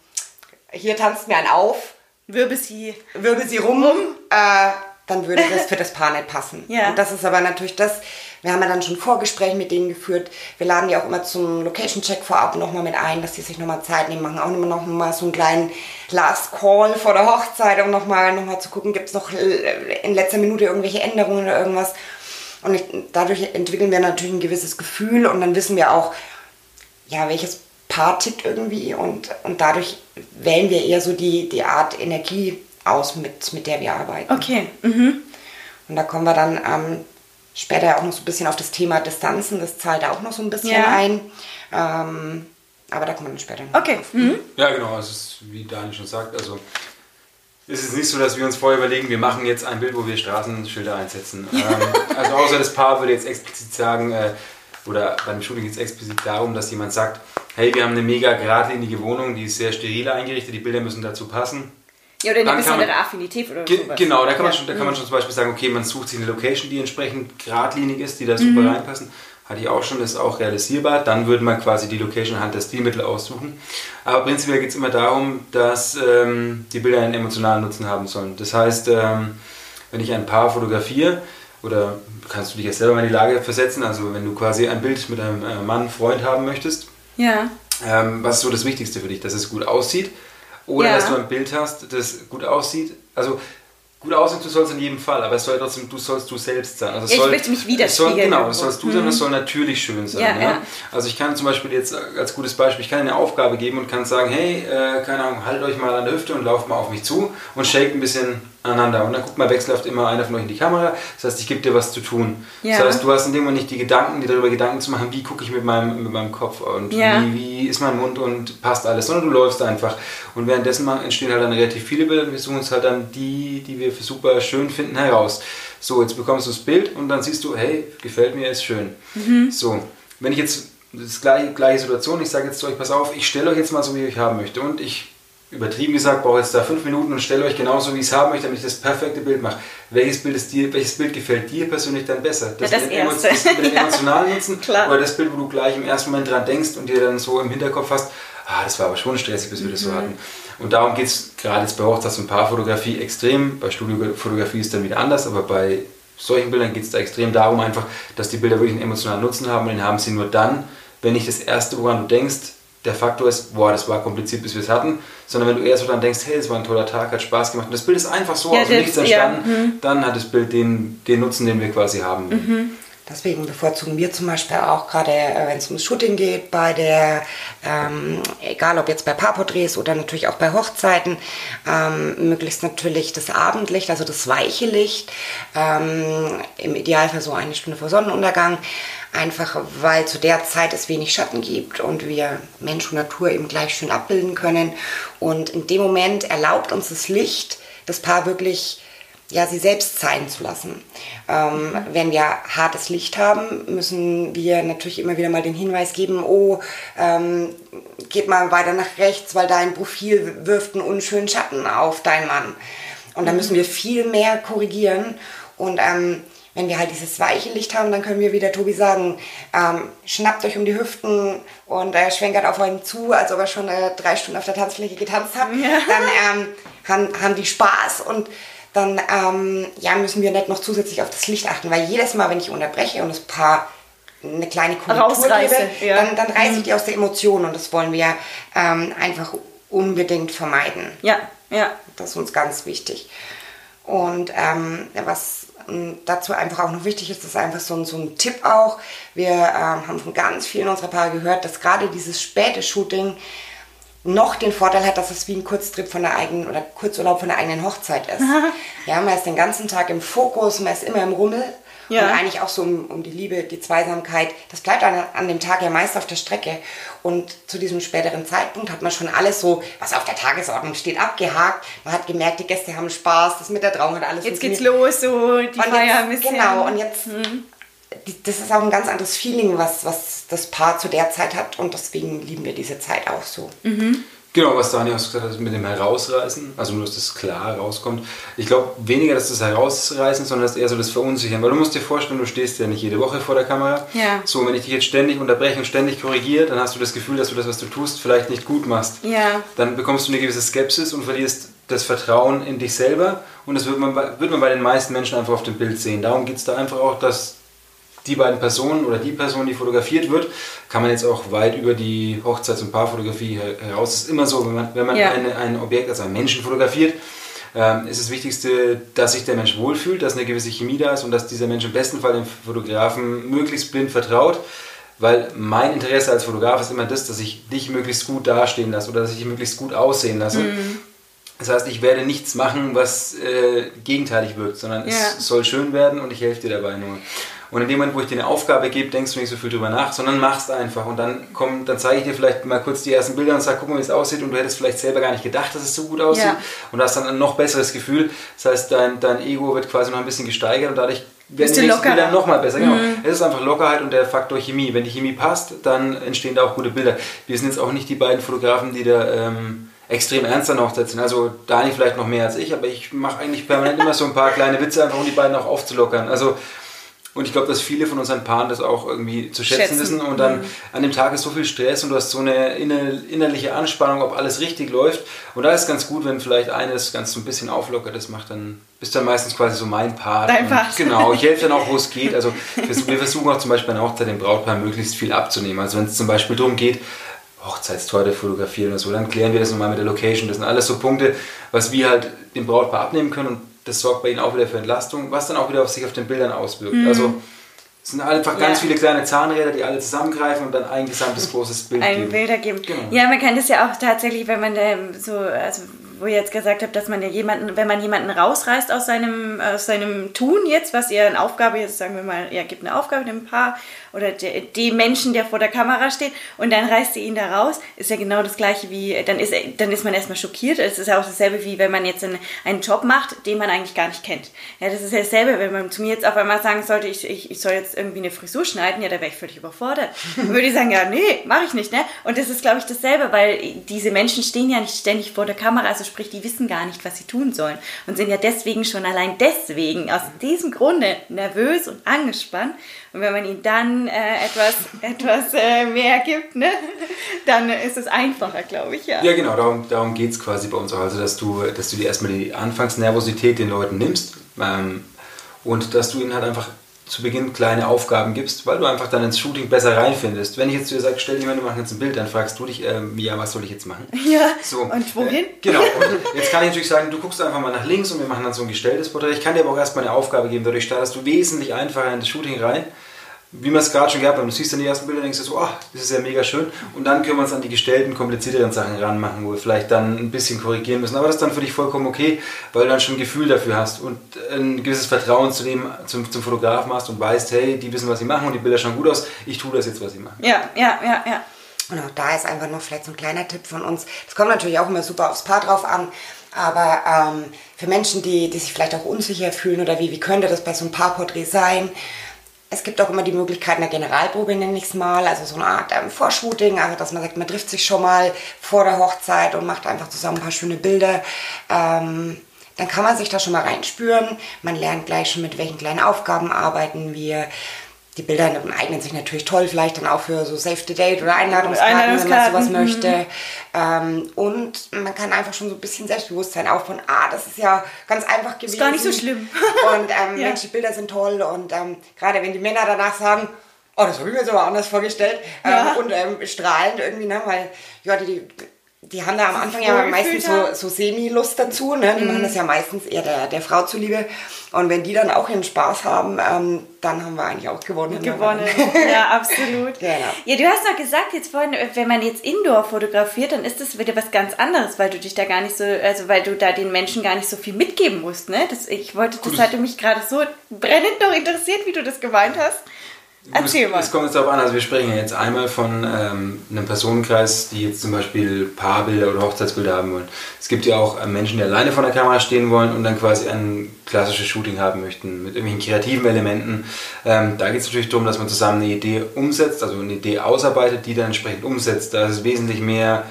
hier tanzt mir ein auf, Wirbel sie, wirbel sie rum, rum. Äh, dann würde das für das Paar nicht passen. Ja. Und das ist aber natürlich das, wir haben ja dann schon Vorgespräche mit denen geführt. Wir laden die auch immer zum Location-Check vorab nochmal mit ein, dass die sich nochmal Zeit nehmen, machen auch immer noch mal so einen kleinen Last Call vor der Hochzeit, um nochmal noch mal zu gucken, gibt es noch in letzter Minute irgendwelche Änderungen oder irgendwas. Und ich, dadurch entwickeln wir natürlich ein gewisses Gefühl und dann wissen wir auch, ja, welches Paar tickt irgendwie und, und dadurch wählen wir eher so die, die Art Energie aus, mit, mit der wir arbeiten. Okay. Mhm. Und da kommen wir dann ähm, später auch noch so ein bisschen auf das Thema Distanzen, das zahlt auch noch so ein bisschen ja. ein. Ähm, aber da kommen wir dann später noch Okay. Mhm. Ja, genau, es ist, wie Daniel schon sagt, also ist es nicht so, dass wir uns vorher überlegen, wir machen jetzt ein Bild, wo wir Straßenschilder einsetzen. ähm, also außer das Paar würde jetzt explizit sagen, äh, oder beim Shooting geht es explizit darum, dass jemand sagt, hey, wir haben eine mega geradlinige Wohnung, die ist sehr steril eingerichtet, die Bilder müssen dazu passen. Ja, oder eine besondere man, Affinität oder ge sowas. Genau, da kann, man schon, da kann man schon zum Beispiel sagen, okay, man sucht sich eine Location, die entsprechend geradlinig ist, die da super mhm. reinpassen. Hatte ich auch schon, das ist auch realisierbar. Dann würde man quasi die Location anhand der Stilmittel aussuchen. Aber prinzipiell geht es immer darum, dass ähm, die Bilder einen emotionalen Nutzen haben sollen. Das heißt, ähm, wenn ich ein Paar fotografiere, oder kannst du dich jetzt selber mal in die Lage versetzen, also wenn du quasi ein Bild mit einem äh, Mann, Freund haben möchtest, ja. Ähm, was ist so das Wichtigste für dich? Dass es gut aussieht oder ja. dass du ein Bild hast, das gut aussieht? Also gut aussehen, du sollst in jedem Fall, aber es soll trotzdem, du sollst du selbst sein. Also ja, soll, ich möchte mich widerspiegeln. Soll, genau, es sollst du mhm. sein, es soll natürlich schön sein. Ja, ja? Also ich kann zum Beispiel jetzt als gutes Beispiel, ich kann eine Aufgabe geben und kann sagen, hey, äh, keine Ahnung, haltet euch mal an der Hüfte und lauft mal auf mich zu und shake ein bisschen aneinander. Und dann guckt mal wechselhaft immer einer von euch in die Kamera. Das heißt, ich gebe dir was zu tun. Ja. Das heißt, du hast in dem Moment nicht die Gedanken, dir darüber Gedanken zu machen, wie gucke ich mit meinem, mit meinem Kopf und Ja. wie, wie ist mein Mund und passt alles, sondern du läufst einfach. Und währenddessen entstehen halt dann relativ viele Bilder und wir suchen uns halt dann die, die wir für super schön finden, heraus. So, jetzt bekommst du das Bild und dann siehst du, hey, gefällt mir, ist schön. So, wenn ich jetzt, das ist gleiche, gleiche Situation, ich sage jetzt zu euch, pass auf, ich stelle euch jetzt mal so, wie ich euch haben möchte und ich übertrieben gesagt, brauche jetzt da fünf Minuten und stelle euch genauso, wie ich es haben möchte, damit ich das perfekte Bild mache. Welches Bild, ist dir, welches Bild gefällt dir persönlich dann besser? das mit dem Erste. das mit dem Ja. emotionalen Nutzen Klar. oder das Bild, wo du gleich im ersten Moment dran denkst und dir dann so im Hinterkopf hast, ah, das war aber schon stressig, bis wir das so hatten. Und darum geht es gerade jetzt bei Hochzeits- und Paarfotografie extrem, bei Studiofotografie ist es dann wieder anders, aber bei solchen Bildern geht es da extrem darum einfach, dass die Bilder wirklich einen emotionalen Nutzen haben und den haben sie nur dann, wenn nicht das Erste, woran du denkst, der Faktor ist, boah, das war kompliziert, bis wir es hatten, sondern wenn du eher so dann denkst, hey, es war ein toller Tag, hat Spaß gemacht und das Bild ist einfach so Ja, aus dem Nichts ja, entstanden, dann hat das Bild den, den Nutzen, den wir quasi haben. wollen. Deswegen bevorzugen wir zum Beispiel auch gerade, äh, wenn es ums Shooting geht, bei der, ähm, egal ob jetzt bei Paarporträts oder natürlich auch bei Hochzeiten, ähm, möglichst natürlich das Abendlicht, also das weiche Licht, ähm, im Idealfall so eine Stunde vor Sonnenuntergang, einfach weil zu der Zeit es wenig Schatten gibt und wir Mensch und Natur eben gleich schön abbilden können. Und in dem Moment erlaubt uns das Licht, das Paar wirklich ja, sie selbst sein zu lassen. Ähm, Wenn wir hartes Licht haben, müssen wir natürlich immer wieder mal den Hinweis geben, oh, ähm, geht mal weiter nach rechts, weil dein Profil wirft einen unschönen Schatten auf deinen Mann. Und da müssen wir viel mehr korrigieren. Und ähm, wenn wir halt dieses weiche Licht haben, dann können wir wieder Tobi sagen, ähm, schnappt euch um die Hüften und äh, schwenkert auf einen zu, als ob er schon äh, drei Stunden auf der Tanzfläche getanzt hat. Dann ähm, haben, haben die Spaß und dann ähm, ja, müssen wir nicht noch zusätzlich auf das Licht achten, weil jedes Mal, wenn ich unterbreche und das Paar eine kleine Korrektur gebe, ja. dann, dann reiße ich die aus der Emotion und das wollen wir ähm, einfach unbedingt vermeiden. Ja, ja. Das ist uns ganz wichtig. Und ähm, was ähm, dazu einfach auch noch wichtig ist, ist einfach so ein, so ein Tipp auch. Wir ähm, haben von ganz vielen unserer Paare gehört, dass gerade dieses späte Shooting noch den Vorteil hat, dass es wie ein Kurztrip von der eigenen oder Kurzurlaub von der eigenen Hochzeit ist. ja, man ist den ganzen Tag im Fokus, man ist immer im Rummel. Ja. Und eigentlich auch so um, um die Liebe, die Zweisamkeit, das bleibt an, an dem Tag ja meist auf der Strecke. Und zu diesem späteren Zeitpunkt hat man schon alles so, was auf der Tagesordnung steht, abgehakt. Man hat gemerkt, die Gäste haben Spaß, das mit der Trauung hat alles Jetzt geht's los, so die Und Feier ein bisschen. genau, und jetzt, die, das ist auch ein ganz anderes Feeling, was, was das Paar zu der Zeit hat. Und deswegen lieben wir diese Zeit auch so. Genau, was Daniel auch gesagt hat, mit dem Herausreißen, also nur, dass das klar rauskommt. Ich glaube weniger, dass das Herausreißen, sondern dass eher so das Verunsichern. Weil du musst dir vorstellen, du stehst ja nicht jede Woche vor der Kamera. Ja. So, wenn ich dich jetzt ständig unterbreche und ständig korrigiere, dann hast du das Gefühl, dass du das, was du tust, vielleicht nicht gut machst. Ja. Dann bekommst du eine gewisse Skepsis und verlierst das Vertrauen in dich selber. Und das wird man, bei, wird man bei den meisten Menschen einfach auf dem Bild sehen. Darum geht es da einfach auch, dass die beiden Personen oder die Person, die fotografiert wird, kann man jetzt auch weit über die Hochzeits- und Paarfotografie her- heraus. Es ist immer so, wenn man, wenn man Ja. eine, ein Objekt, also einen Menschen fotografiert, ähm, ist das Wichtigste, dass sich der Mensch wohlfühlt, dass eine gewisse Chemie da ist und dass dieser Mensch im besten Fall dem Fotografen möglichst blind vertraut. Weil mein Interesse als Fotograf ist immer das, dass ich dich möglichst gut dastehen lasse oder dass ich dich möglichst gut aussehen lasse. Das heißt, ich werde nichts machen, was äh, gegenteilig wirkt, sondern Ja. es soll schön werden und ich helfe dir dabei nur. Und in dem Moment, wo ich dir eine Aufgabe gebe, denkst du nicht so viel drüber nach, sondern machst einfach. Und dann, komm, dann zeige ich dir vielleicht mal kurz die ersten Bilder und sag, guck mal, wie es aussieht. Und du hättest vielleicht selber gar nicht gedacht, dass es so gut aussieht. Ja. Und hast dann ein noch besseres Gefühl. Das heißt, dein, dein Ego wird quasi noch ein bisschen gesteigert und dadurch werden die nächsten. Bilder noch mal besser. Genau. Es ist einfach Lockerheit und der Faktor Chemie. Wenn die Chemie passt, dann entstehen da auch gute Bilder. Wir sind jetzt auch nicht die beiden Fotografen, die da ähm, extrem ernst an Hochzeit sind. Also Dani vielleicht noch mehr als ich, aber ich mache eigentlich permanent immer so ein paar kleine Witze, einfach um die beiden auch aufzulockern. Also und ich glaube, dass viele von unseren Paaren das auch irgendwie zu schätzen, Schätzen. wissen. Und dann an dem Tag ist so viel Stress und du hast so eine inner, innerliche Anspannung, ob alles richtig läuft. Und da ist es ganz gut, wenn vielleicht eines ganz so ein bisschen auflockert das macht, dann bist du dann meistens quasi so mein Part. Dein Part. Genau, ich helfe dann auch, wo es geht. Also wir versuchen auch zum Beispiel bei einer Hochzeit dem Brautpaar möglichst viel abzunehmen. Also wenn es zum Beispiel darum geht, Hochzeitstorte fotografieren oder so, dann klären wir das nochmal mit der Location. Das sind alles so Punkte, was wir halt dem Brautpaar abnehmen können und das sorgt bei ihnen auch wieder für Entlastung, was dann auch wieder auf sich auf den Bildern auswirkt. Also es sind einfach ganz Ja. viele kleine Zahnräder, die alle zusammengreifen und dann ein gesamtes großes Bild ein geben. Bilder geben. Genau. Ja, man kann das ja auch tatsächlich, wenn man so, also wo ihr jetzt gesagt habt, dass man ja jemanden, wenn man jemanden rausreißt aus seinem, aus seinem Tun jetzt, was ihr eine Aufgabe jetzt, sagen wir mal, ihr gibt eine Aufgabe dem Paar oder de, dem Menschen, der vor der Kamera steht und dann reißt ihr ihn da raus, ist ja genau das gleiche wie, dann ist, dann ist man erstmal schockiert. Es ist ja auch dasselbe wie wenn man jetzt einen, einen Job macht, den man eigentlich gar nicht kennt. Ja, das ist ja dasselbe, wenn man zu mir jetzt auf einmal sagen sollte, ich, ich, ich soll jetzt irgendwie eine Frisur schneiden, ja, da wäre ich völlig überfordert. Dann würde ich sagen, ja, nee, mache ich nicht, ne? Und das ist, glaube ich, dasselbe, weil diese Menschen stehen ja nicht ständig vor der Kamera, also sprich, die wissen gar nicht, was sie tun sollen und sind ja deswegen schon allein deswegen, aus diesem Grunde nervös und angespannt. Und wenn man ihnen dann äh, etwas, etwas äh, mehr gibt, ne, dann ist es einfacher, glaube ich. Ja, ja genau, darum, darum geht es quasi bei uns auch. Also, dass du, dass du dir erstmal die Anfangsnervosität den Leuten nimmst ähm, und dass du ihnen halt einfach zu Beginn kleine Aufgaben gibst, weil du einfach dann ins Shooting besser reinfindest. Wenn ich jetzt zu dir sage, stell dich mal, jetzt ein Bild, dann fragst du dich, äh, ja, was soll ich jetzt machen? Ja, so, und wohin? Äh, genau, und jetzt kann ich natürlich sagen, du guckst einfach mal nach links und wir machen dann so ein gestelltes Porträt. Ich kann dir aber auch erstmal eine Aufgabe geben, dadurch startest du wesentlich einfacher in das Shooting rein wie man es gerade schon gehabt hat, du siehst dann die ersten Bilder und denkst so, ach, das ist ja mega schön. Und dann können wir uns an die gestellten, komplizierteren Sachen ranmachen, wo wir vielleicht dann ein bisschen korrigieren müssen. Aber das ist dann für dich vollkommen okay, weil du dann schon ein Gefühl dafür hast und ein gewisses Vertrauen zu dem, zum, zum Fotografen hast und weißt, hey, die wissen, was sie machen und die Bilder schauen gut aus, ich tue das jetzt, was sie machen. Ja, ja, ja, ja. Und auch da ist einfach noch vielleicht so ein kleiner Tipp von uns. Das kommt natürlich auch immer super aufs Paar drauf an. Aber ähm, für Menschen, die, die sich vielleicht auch unsicher fühlen oder wie, wie könnte das bei so einem Paarporträt sein, es gibt auch immer die Möglichkeit einer Generalprobe, nenne ich es mal, also so eine Art ähm, Vorshooting, also dass man sagt, man trifft sich schon mal vor der Hochzeit und macht einfach zusammen ein paar schöne Bilder. Ähm, dann kann man sich da schon mal reinspüren. Man lernt gleich schon, mit welchen kleinen Aufgaben arbeiten wir die Bilder eignen sich natürlich toll, vielleicht dann auch für so Save the Date oder Einladungskarten, Einladungskarten. wenn man sowas mhm. möchte. Ähm, und man kann einfach schon so ein bisschen Selbstbewusstsein aufbauen. Ah, das ist ja ganz einfach gewesen. Ist gar nicht so schlimm. und ähm, ja. Mensch, die Bilder sind toll. Und ähm, gerade wenn die Männer danach sagen, oh, das habe ich mir so anders vorgestellt. Ja. Ähm, und ähm, strahlend irgendwie, ne, weil ja, die, die haben da am Anfang ja meistens so, so Semi-Lust dazu. Ne? Die mm. machen das ja meistens eher der, der Frau zuliebe. Und wenn die dann auch ihren Spaß haben, ähm, dann haben wir eigentlich auch gewonnen. Gewonnen, ja, absolut. genau. Ja, du hast noch gesagt, jetzt vorhin, wenn man jetzt Indoor fotografiert, dann ist das wieder was ganz anderes, weil du dich da gar nicht so, also weil du da den Menschen gar nicht so viel mitgeben musst. Ne? Das, ich wollte, das hatte mich gerade so brennend noch interessiert, wie du das gemeint hast. Erzähl mal. Es kommt jetzt darauf an, also wir sprechen ja jetzt einmal von ähm, einem Personenkreis, die jetzt zum Beispiel Paarbilder oder Hochzeitsbilder haben wollen. Es gibt ja auch äh, Menschen, die alleine vor der Kamera stehen wollen und dann quasi ein klassisches Shooting haben möchten mit irgendwelchen kreativen Elementen. Ähm, da geht es natürlich darum, dass man zusammen eine Idee umsetzt, also eine Idee ausarbeitet, die dann entsprechend umsetzt. Da ist es wesentlich mehr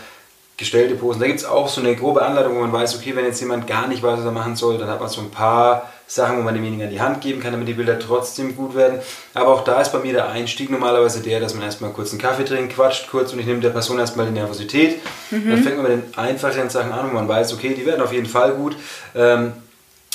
gestellte Posen. Da gibt es auch so eine grobe Anleitung, wo man weiß, okay, wenn jetzt jemand gar nicht weiß, was er machen soll, dann hat man so ein paar Sachen, wo man demjenigen an die Hand geben kann, damit die Bilder trotzdem gut werden. Aber auch da ist bei mir der Einstieg normalerweise der, dass man erstmal kurz einen Kaffee trinkt, quatscht kurz und ich nehme der Person erstmal die Nervosität. Mhm. Dann fängt man mit den einfacheren Sachen an, wo man weiß, okay, die werden auf jeden Fall gut. Ähm,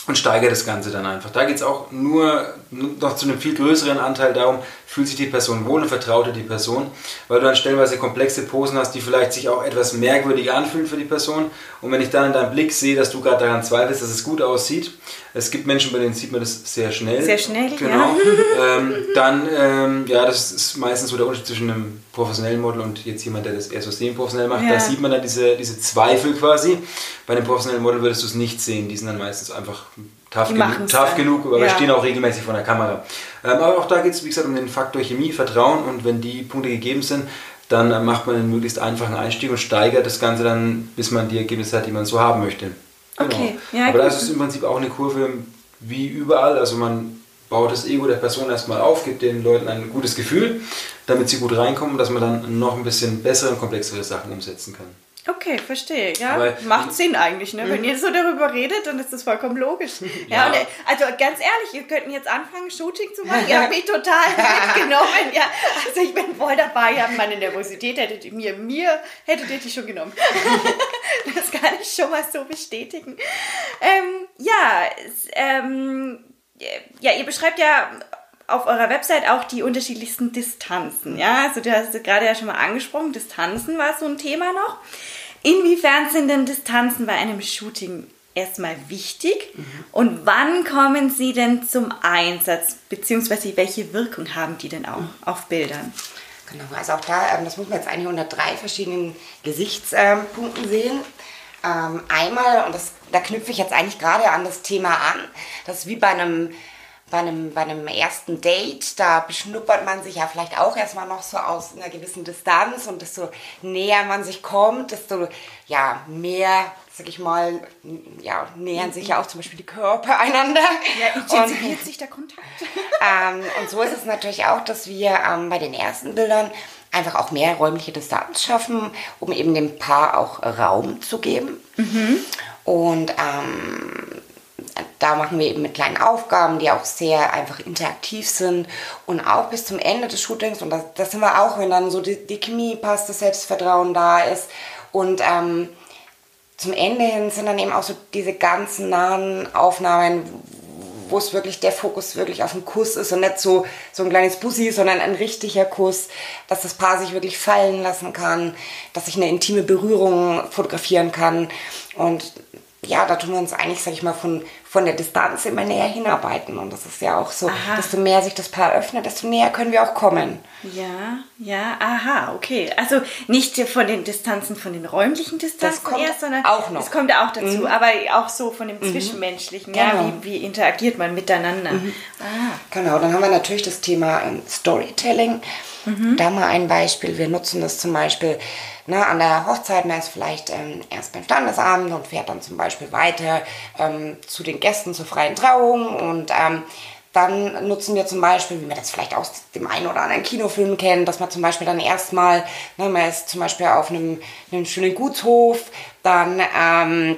und steigere das Ganze dann einfach. Da geht es auch nur noch zu einem viel größeren Anteil darum, fühlt sich die Person wohl und vertraut die Person, weil du dann stellenweise komplexe Posen hast, die vielleicht sich auch etwas merkwürdig anfühlen für die Person. Und wenn ich dann in deinem Blick sehe, dass du gerade daran zweifelst, dass es gut aussieht, es gibt Menschen, bei denen sieht man das sehr schnell. Sehr schnell, genau. Ja. Ähm, dann, ähm, ja, das ist meistens so der Unterschied zwischen einem professionellen Model und jetzt jemand, der das eher so semi-professionell macht. Ja. Da sieht man dann diese, diese Zweifel quasi. Bei einem professionellen Model würdest du es nicht sehen. Die sind dann meistens einfach tough, genu tough genug, aber ja. stehen auch regelmäßig vor der Kamera. Ähm, aber auch da geht es, wie gesagt, um den Faktor Chemie, Vertrauen und wenn die Punkte gegeben sind, dann macht man einen möglichst einfachen Einstieg und steigert das Ganze dann, bis man die Ergebnisse hat, die man so haben möchte. Genau. Okay. Ja, aber das ist im Prinzip auch eine Kurve wie überall. Also man baut das Ego der Person erstmal auf, gibt den Leuten ein gutes Gefühl, damit sie gut reinkommen, dass man dann noch ein bisschen bessere und komplexere Sachen umsetzen kann. Okay, verstehe. Ja, Aber macht Sinn eigentlich. Ne? Wenn mhm. ihr so darüber redet, dann ist das vollkommen logisch. ja. ja und, also ganz ehrlich, ihr könnten jetzt anfangen, Shooting zu machen. Ihr habt mich total mitgenommen. Ja, also ich bin voll dabei. Ihr habt meine Nervosität, hättet ihr mir, mir hättet ihr die schon genommen. das kann ich schon mal so bestätigen. Ähm, ja, ähm, ja, ihr beschreibt ja auf eurer Website auch die unterschiedlichsten Distanzen. Ja, also du hast gerade ja schon mal angesprochen, Distanzen war so ein Thema noch. Inwiefern sind denn Distanzen bei einem Shooting erstmal wichtig mhm. und wann kommen sie denn zum Einsatz, beziehungsweise welche Wirkung haben die denn auch mhm. auf Bildern? Genau, also auch da, ähm, das muss man jetzt eigentlich unter drei verschiedenen Gesichtspunkten sehen. Ähm, einmal, und das, da knüpfe ich jetzt eigentlich gerade an das Thema an, das ist wie bei einem bei einem, bei einem ersten Date, da beschnuppert man sich ja vielleicht auch erstmal noch so aus einer gewissen Distanz und desto näher man sich kommt, desto ja, mehr, sag ich mal, ja, nähern sich ja auch zum Beispiel die Körper einander. Ja, intensiviert und, sich der Kontakt. Ähm, und so ist es natürlich auch, dass wir ähm, bei den ersten Bildern einfach auch mehr räumliche Distanz schaffen, um eben dem Paar auch Raum zu geben. Mhm. Und ähm, da machen wir eben mit kleinen Aufgaben, die auch sehr einfach interaktiv sind. Und auch bis zum Ende des Shootings und das, das sind wir auch, wenn dann so die, die Chemie passt, das Selbstvertrauen da ist. Und ähm, zum Ende hin sind dann eben auch so diese ganzen nahen Aufnahmen, wo es wirklich der Fokus wirklich auf den Kuss ist und nicht so, so ein kleines Bussi, sondern ein richtiger Kuss, dass das Paar sich wirklich fallen lassen kann, dass ich eine intime Berührung fotografieren kann. Und ja, da tun wir uns eigentlich, sag ich mal, von, von der Distanz immer näher hinarbeiten. Und das ist ja auch so, aha. desto mehr sich das Paar öffnet, desto näher können wir auch kommen. Ja, ja, aha, okay. Also nicht von den Distanzen, von den räumlichen Distanzen das kommt erst, sondern auch noch. Es kommt ja auch dazu, mhm. aber auch so von dem mhm. Zwischenmenschlichen, genau. ja, wie, wie interagiert man miteinander. Mhm. Ah. Genau, dann haben wir natürlich das Thema ähm, Storytelling. Mhm. Da mal ein Beispiel. Wir nutzen das zum Beispiel ne, an der Hochzeit, man ist vielleicht ähm, erst beim Standesamt und fährt dann zum Beispiel weiter ähm, zu den Gästen zur freien Trauung und ähm, dann nutzen wir zum Beispiel, wie man das vielleicht aus dem einen oder anderen Kinofilm kennt, dass man zum Beispiel dann erstmal, ne, man ist zum Beispiel auf einem, einem schönen Gutshof, dann ähm,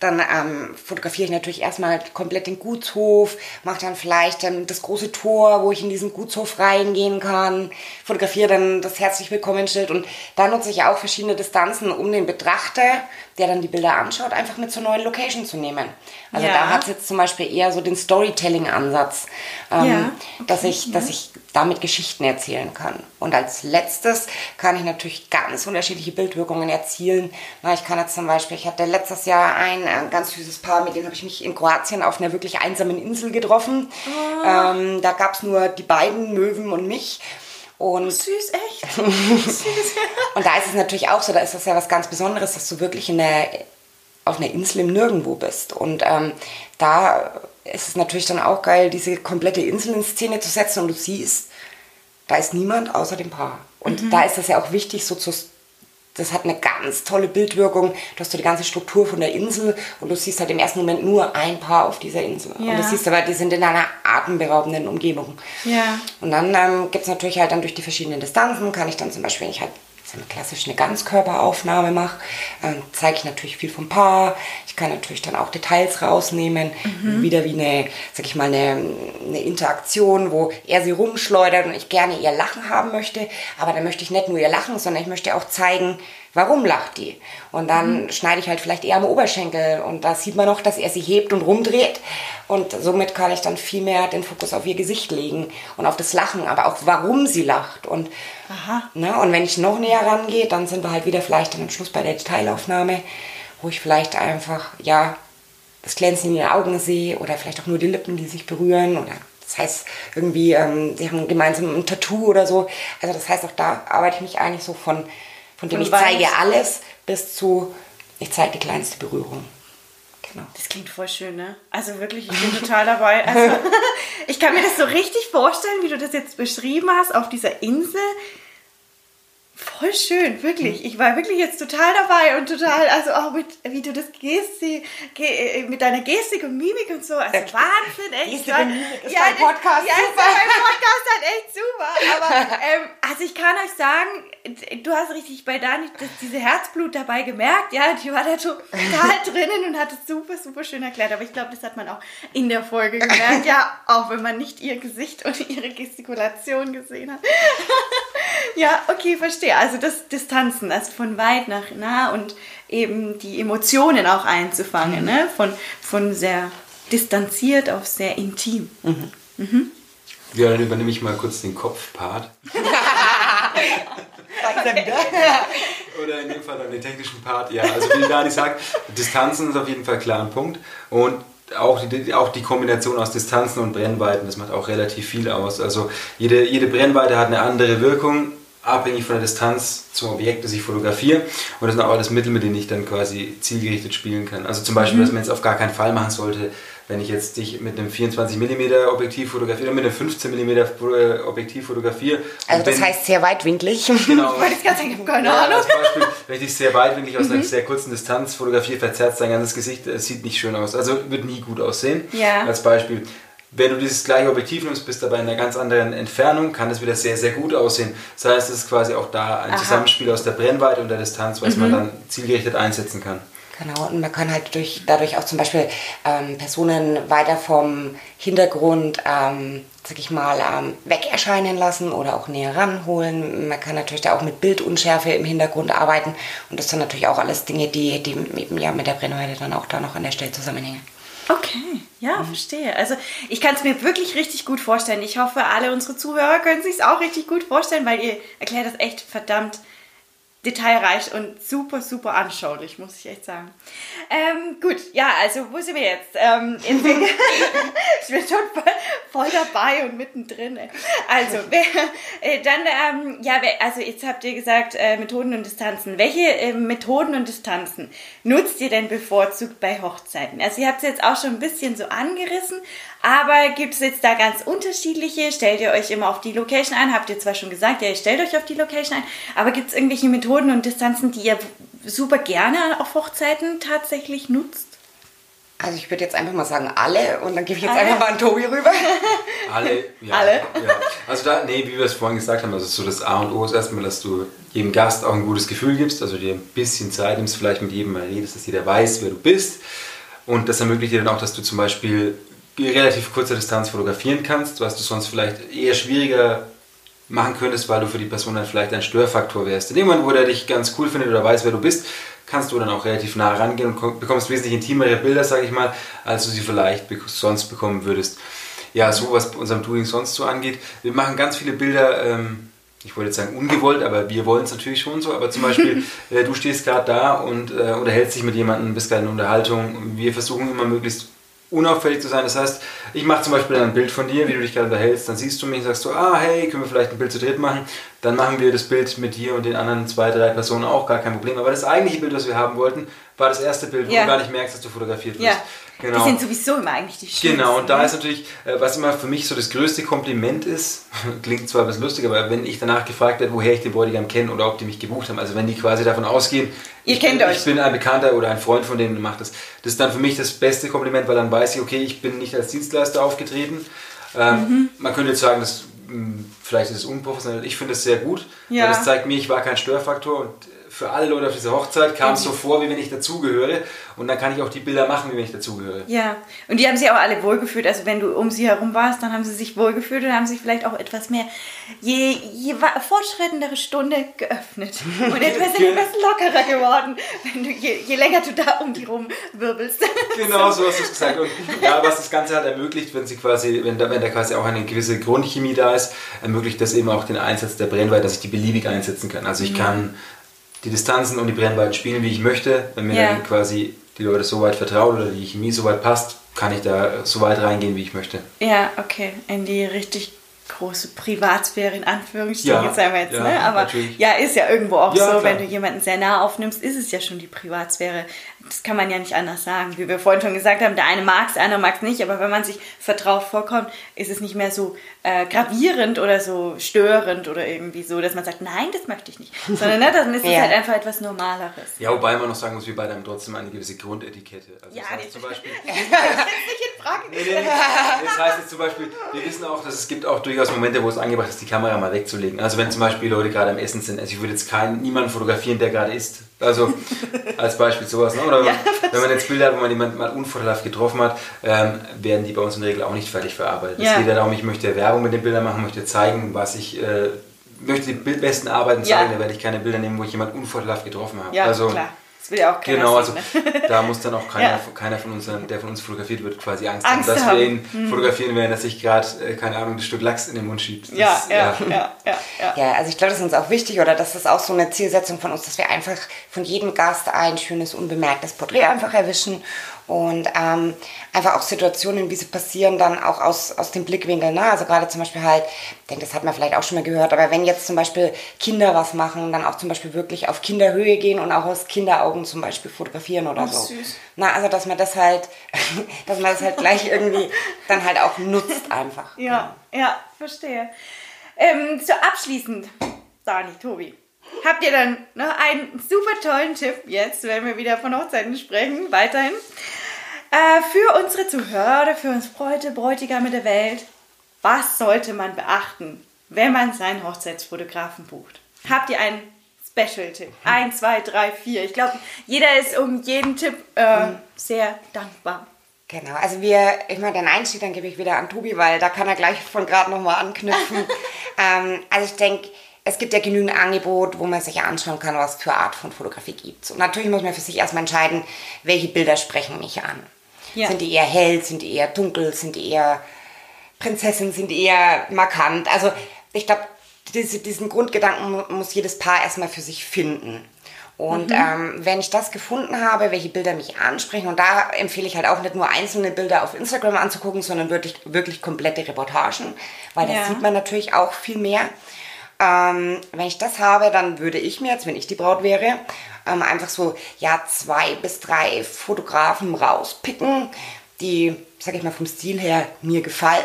dann ähm, fotografiere ich natürlich erstmal komplett den Gutshof, mache dann vielleicht dann das große Tor, wo ich in diesen Gutshof reingehen kann, fotografiere dann das herzlich willkommen Schild und da nutze ich auch verschiedene Distanzen, um den Betrachter, der dann die Bilder anschaut, einfach mit zur neuen Location zu nehmen. Also ja. da hat es jetzt zum Beispiel eher so den Storytelling-Ansatz, ähm, ja. okay. dass ich, dass ich damit Geschichten erzählen kann. Und als letztes kann ich natürlich ganz unterschiedliche Bildwirkungen erzielen. Na, ich kann jetzt zum Beispiel, ich hatte letztes Jahr ein, ein ganz süßes Paar, mit dem habe ich mich in Kroatien auf einer wirklich einsamen Insel getroffen. Oh. Ähm, da gab es nur die beiden Möwen und mich. Und süß, echt. süß. und da ist es natürlich auch so, da ist das ja was ganz Besonderes, dass du wirklich in der, auf einer Insel im Nirgendwo bist. Und ähm, da ist es natürlich dann auch geil, diese komplette Insel in Szene zu setzen und du siehst, da ist niemand außer dem Paar. Und mhm. da ist es ja auch wichtig, so zu, das hat eine ganz tolle Bildwirkung. Du hast so die ganze Struktur von der Insel und du siehst halt im ersten Moment nur ein Paar auf dieser Insel. Ja. Und du siehst aber, die sind in einer atemberaubenden Umgebung. Ja. Und dann ähm, gibt es natürlich halt dann durch die verschiedenen Distanzen, kann ich dann zum Beispiel, wenn ich halt so eine klassische Ganzkörperaufnahme mache, äh, zeige ich natürlich viel vom Paar. Ich kann natürlich dann auch Details rausnehmen, mhm. wieder wie eine, sag ich mal, eine, eine Interaktion, wo er sie rumschleudert und ich gerne ihr Lachen haben möchte. Aber dann möchte ich nicht nur ihr Lachen, sondern ich möchte auch zeigen, warum lacht die? Und dann mhm. schneide ich halt vielleicht eher am Oberschenkel und da sieht man noch, dass er sie hebt und rumdreht. Und somit kann ich dann viel mehr den Fokus auf ihr Gesicht legen und auf das Lachen, aber auch warum sie lacht. Und, Ne, und wenn ich noch näher rangehe, dann sind wir halt wieder vielleicht dann am Schluss bei der Detailaufnahme, wo ich vielleicht einfach, ja, das Glänzen in den Augen sehe oder vielleicht auch nur die Lippen, die sich berühren oder das heißt irgendwie, ähm, sie haben gemeinsam ein Tattoo oder so. Also das heißt, auch da arbeite ich mich eigentlich so von von dem ich zeige alles bis zu, ich zeige die kleinste Berührung. Genau. Das klingt voll schön, ne? Also wirklich, ich bin total dabei. Also, ich kann mir das so richtig vorstellen, wie du das jetzt beschrieben hast, auf dieser Insel Voll schön, wirklich. Ich war wirklich jetzt total dabei und total, also auch mit, wie du das Gestik, mit deiner Gestik und Mimik und so. Also Wahnsinn, echt. Gestik und Mimik ist ja, dein Podcast ja, super. Ja, mein Podcast halt echt super. Aber, ähm, also ich kann euch sagen, du hast richtig bei Dani das, diese Herzblut dabei gemerkt. Ja, die war da total drinnen und hat es super, super schön erklärt. Aber ich glaube, das hat man auch in der Folge gemerkt. Ja, auch wenn man nicht ihr Gesicht und ihre Gestikulation gesehen hat. ja, okay, verstehe verstehe. Also das Distanzen, also von weit nach nah und eben die Emotionen auch einzufangen, mhm. ne? von, von sehr distanziert auf sehr intim. Mhm. Mhm. Ja, dann übernehme ich mal kurz den Kopfpart. Oder in dem Fall dann den technischen Part. Ja, also wie Dani sagt, Distanzen ist auf jeden Fall klar ein Punkt. Und auch die, auch die Kombination aus Distanzen und Brennweiten, das macht auch relativ viel aus. Also jede, jede Brennweite hat eine andere Wirkung abhängig von der Distanz zum Objekt, das ich fotografiere. Und das sind auch alles Mittel, mit denen ich dann quasi zielgerichtet spielen kann. Also zum Beispiel, mhm. was man jetzt auf gar keinen Fall machen sollte, wenn ich jetzt dich mit einem 24 mm Objektiv fotografiere oder mit einem 15 mm Objektiv fotografiere. Also das heißt sehr weitwinklig. Genau. Weil ich habe keine ja, Ahnung. Zum Beispiel, wenn ich dich sehr weitwinklig aus mhm. einer sehr kurzen Distanz fotografiere, verzerrt dein ganzes Gesicht, es sieht nicht schön aus. Also wird nie gut aussehen. Ja. Als Beispiel. Wenn du dieses gleiche Objektiv nimmst, bist aber in einer ganz anderen Entfernung, kann es wieder sehr, sehr gut aussehen. Das heißt, es ist quasi auch da ein Aha. Zusammenspiel aus der Brennweite und der Distanz, was mhm. man dann zielgerichtet einsetzen kann. Genau, und man kann halt durch, dadurch auch zum Beispiel ähm, Personen weiter vom Hintergrund, ähm, sag ich mal, ähm, weg erscheinen lassen oder auch näher ranholen. Man kann natürlich da auch mit Bildunschärfe im Hintergrund arbeiten und das sind natürlich auch alles Dinge, die, die eben ja mit der Brennweite dann auch da noch an der Stelle zusammenhängen. Okay, ja, mhm. verstehe. Also ich kann es mir wirklich richtig gut vorstellen. Ich hoffe, alle unsere Zuhörer können sich es auch richtig gut vorstellen, weil ihr erklärt das echt verdammt detailreich und super, super anschaulich, muss ich echt sagen. Ähm, gut, ja, also wo sind wir jetzt? Ähm, ich bin schon voll, voll, dabei und mittendrin. Also, wer, äh, dann, ähm, ja, wer, also jetzt habt ihr gesagt, äh, Methoden und Distanzen. Welche äh, Methoden und Distanzen nutzt ihr denn bevorzugt bei Hochzeiten? Also ihr habt es jetzt auch schon ein bisschen so angerissen, aber gibt es jetzt da ganz unterschiedliche? Stellt ihr euch immer auf die Location ein? Habt ihr zwar schon gesagt, ja, ihr stellt euch auf die Location ein, aber gibt es irgendwelche Methoden und Distanzen, die ihr super gerne auf Hochzeiten tatsächlich nutzt? Also ich würde jetzt einfach mal sagen alle und dann gebe ich jetzt alle. einfach mal an Tobi rüber. Alle, ja. Alle? Ja. Also da, nee, wie wir es vorhin gesagt haben, also so das A und O ist erstmal, dass du jedem Gast auch ein gutes Gefühl gibst, also dir ein bisschen Zeit nimmst, vielleicht mit jedem mal redest, dass jeder weiß, wer du bist. Und das ermöglicht dir dann auch, dass du zum Beispiel relativ kurzer Distanz fotografieren kannst, was du sonst vielleicht eher schwieriger machen könntest, weil du für die Person dann vielleicht ein Störfaktor wärst. In dem Moment, wo der dich ganz cool findet oder weiß, wer du bist, kannst du dann auch relativ nah rangehen und bekommst wesentlich intimere Bilder, sage ich mal, als du sie vielleicht sonst bekommen würdest. Ja, so was unserem Doing sonst so angeht. Wir machen ganz viele Bilder, ähm, ich wollte jetzt sagen ungewollt, aber wir wollen es natürlich schon so. Aber zum Beispiel, äh, du stehst gerade da und äh, unterhältst dich mit jemandem, bist gerade in Unterhaltung. Wir versuchen immer möglichst unauffällig zu sein. Das heißt, ich mache zum Beispiel ein Bild von dir, wie du dich gerade unterhältst, dann siehst du mich und sagst du, ah, hey, können wir vielleicht ein Bild zu dritt machen? Dann machen wir das Bild mit dir und den anderen zwei, drei Personen auch, gar kein Problem. Aber das eigentliche Bild, was wir haben wollten, war das erste Bild, wo ja. du gar nicht merkst, dass du fotografiert wirst. Ja. Genau. Die sind sowieso immer eigentlich die schönsten. Genau, und da ist natürlich, äh, was immer für mich so das größte Kompliment ist, klingt zwar bisschen lustig, aber wenn ich danach gefragt werde, woher ich den Bräutigam kenne oder ob die mich gebucht haben, also wenn die quasi davon ausgehen, Ihr kennt bin, euch. ich bin ein Bekannter oder ein Freund von denen und macht das, das ist dann für mich das beste Kompliment, weil dann weiß ich, okay, ich bin nicht als Dienstleister aufgetreten. Ähm, mhm. Man könnte jetzt sagen, das, hm, vielleicht ist es unprofessionell, ich finde es sehr gut, ja. weil das zeigt mir, ich war kein Störfaktor und für alle Leute auf dieser Hochzeit kam es so vor, wie wenn ich dazugehöre. Und dann kann ich auch die Bilder machen, wie wenn ich dazugehöre. Ja, und die haben sich auch alle wohlgefühlt. Also wenn du um sie herum warst, dann haben sie sich wohlgefühlt und haben sich vielleicht auch etwas mehr, je, je fortschreitendere Stunde geöffnet. Und etwas, etwas lockerer geworden, wenn du, je, je länger du da um die rum wirbelst. Genau, so hast du es gesagt. Und ja, was das Ganze halt ermöglicht, wenn sie quasi, wenn da, wenn da quasi auch eine gewisse Grundchemie da ist, ermöglicht das eben auch den Einsatz der Brennweite, dass ich die beliebig einsetzen kann. Also ich mhm. kann die Distanzen und die Brennweiten spielen, wie ich möchte. Wenn mir ja. dann quasi die Leute so weit vertrauen oder die Chemie so weit passt, kann ich da so weit reingehen, wie ich möchte. Ja, okay. In die richtig große Privatsphäre in Anführungsstrichen, ja, sagen wir jetzt, ja, ne? Aber natürlich. ja, ist ja irgendwo auch ja, so, klar. wenn du jemanden sehr nah aufnimmst, ist es ja schon die Privatsphäre das kann man ja nicht anders sagen. Wie wir vorhin schon gesagt haben, der eine mag es, der andere mag es nicht, aber wenn man sich vertraut vorkommt, ist es nicht mehr so äh, gravierend oder so störend oder irgendwie so, dass man sagt, nein, das möchte ich nicht. Sondern ne, dann ist es ja. halt einfach etwas Normaleres. Ja, wobei man noch sagen muss, wir beide haben trotzdem eine gewisse Grundetikette. Also ja, das heißt zum Beispiel. das ist nicht in Frage. Nee, nee, nee. Das heißt jetzt zum Beispiel, wir wissen auch, dass es gibt auch durchaus Momente, wo es angebracht ist, die Kamera mal wegzulegen. Also wenn zum Beispiel Leute gerade am Essen sind, also ich würde jetzt keinen, niemanden fotografieren, der gerade isst. Also als Beispiel sowas. Ne? Oder ja, wenn man jetzt Bilder hat, wo man jemanden mal unvorteilhaft getroffen hat, ähm, werden die bei uns in der Regel auch nicht fertig verarbeitet. Es ja. geht ja darum, ich möchte Werbung mit den Bildern machen, möchte zeigen, was ich äh, möchte die besten Arbeiten zeigen, ja. da werde ich keine Bilder nehmen, wo ich jemanden unvorteilhaft getroffen habe. Ja, also, klar. Das will ja auch keiner Genau, also sehen, ne? da muss dann auch keiner, ja. keiner von uns, der von uns fotografiert wird, quasi Angst, Angst haben, dass haben. wir ihn hm. fotografieren werden, dass sich gerade, äh, keine Ahnung, ein Stück Lachs in den Mund schiebt. Das, ja, ja, ja, ja, ja, ja. also ich glaube, das ist uns auch wichtig oder das ist auch so eine Zielsetzung von uns, dass wir einfach von jedem Gast ein schönes, unbemerktes Porträt einfach erwischen und ähm, einfach auch Situationen, wie sie passieren, dann auch aus, aus dem Blickwinkel. Ne? Also gerade zum Beispiel halt, ich denke, das hat man vielleicht auch schon mal gehört, aber wenn jetzt zum Beispiel Kinder was machen, dann auch zum Beispiel wirklich auf Kinderhöhe gehen und auch aus Kinderaugen zum Beispiel fotografieren oder Oh, so. süß. Na, also dass man das halt, dass man das halt gleich irgendwie dann halt auch nutzt einfach. Ja, ja, verstehe. Ähm, so abschließend, Dani, Tobi, habt ihr dann noch einen super tollen Tipp jetzt, wenn wir wieder von Hochzeiten sprechen, weiterhin, äh, für unsere Zuhörer für uns Bräute, Bräutigame der Welt? Was sollte man beachten, wenn man seinen Hochzeitsfotografen bucht? Habt ihr einen Special-Tipp? Ein, zwei, drei, vier. Ich glaube, jeder ist um jeden Tipp äh, sehr dankbar. Genau, also wir, ich meine, den Einstieg, dann gebe ich wieder an Tobi, weil da kann er gleich von gerade nochmal anknüpfen. ähm, also ich denke, es gibt ja genügend Angebot, wo man sich anschauen kann, was für Art von Fotografie gibt Und natürlich muss man für sich erstmal entscheiden, welche Bilder sprechen mich an. Ja. Sind die eher hell, sind die eher dunkel, sind die eher Prinzessin, sind die eher markant. Also ich glaube, diese, diesen Grundgedanken mu- muss jedes Paar erstmal für sich finden. Und ähm, wenn ich das gefunden habe, welche Bilder mich ansprechen, und da empfehle ich halt auch nicht nur einzelne Bilder auf Instagram anzugucken, sondern wirklich, wirklich komplette Reportagen, weil da Ja. sieht man natürlich auch viel mehr. Ähm, wenn ich das habe, dann würde ich mir jetzt, wenn ich die Braut wäre, ähm, einfach so ja zwei bis drei Fotografen rauspicken, die, sag ich mal, vom Stil her mir gefallen.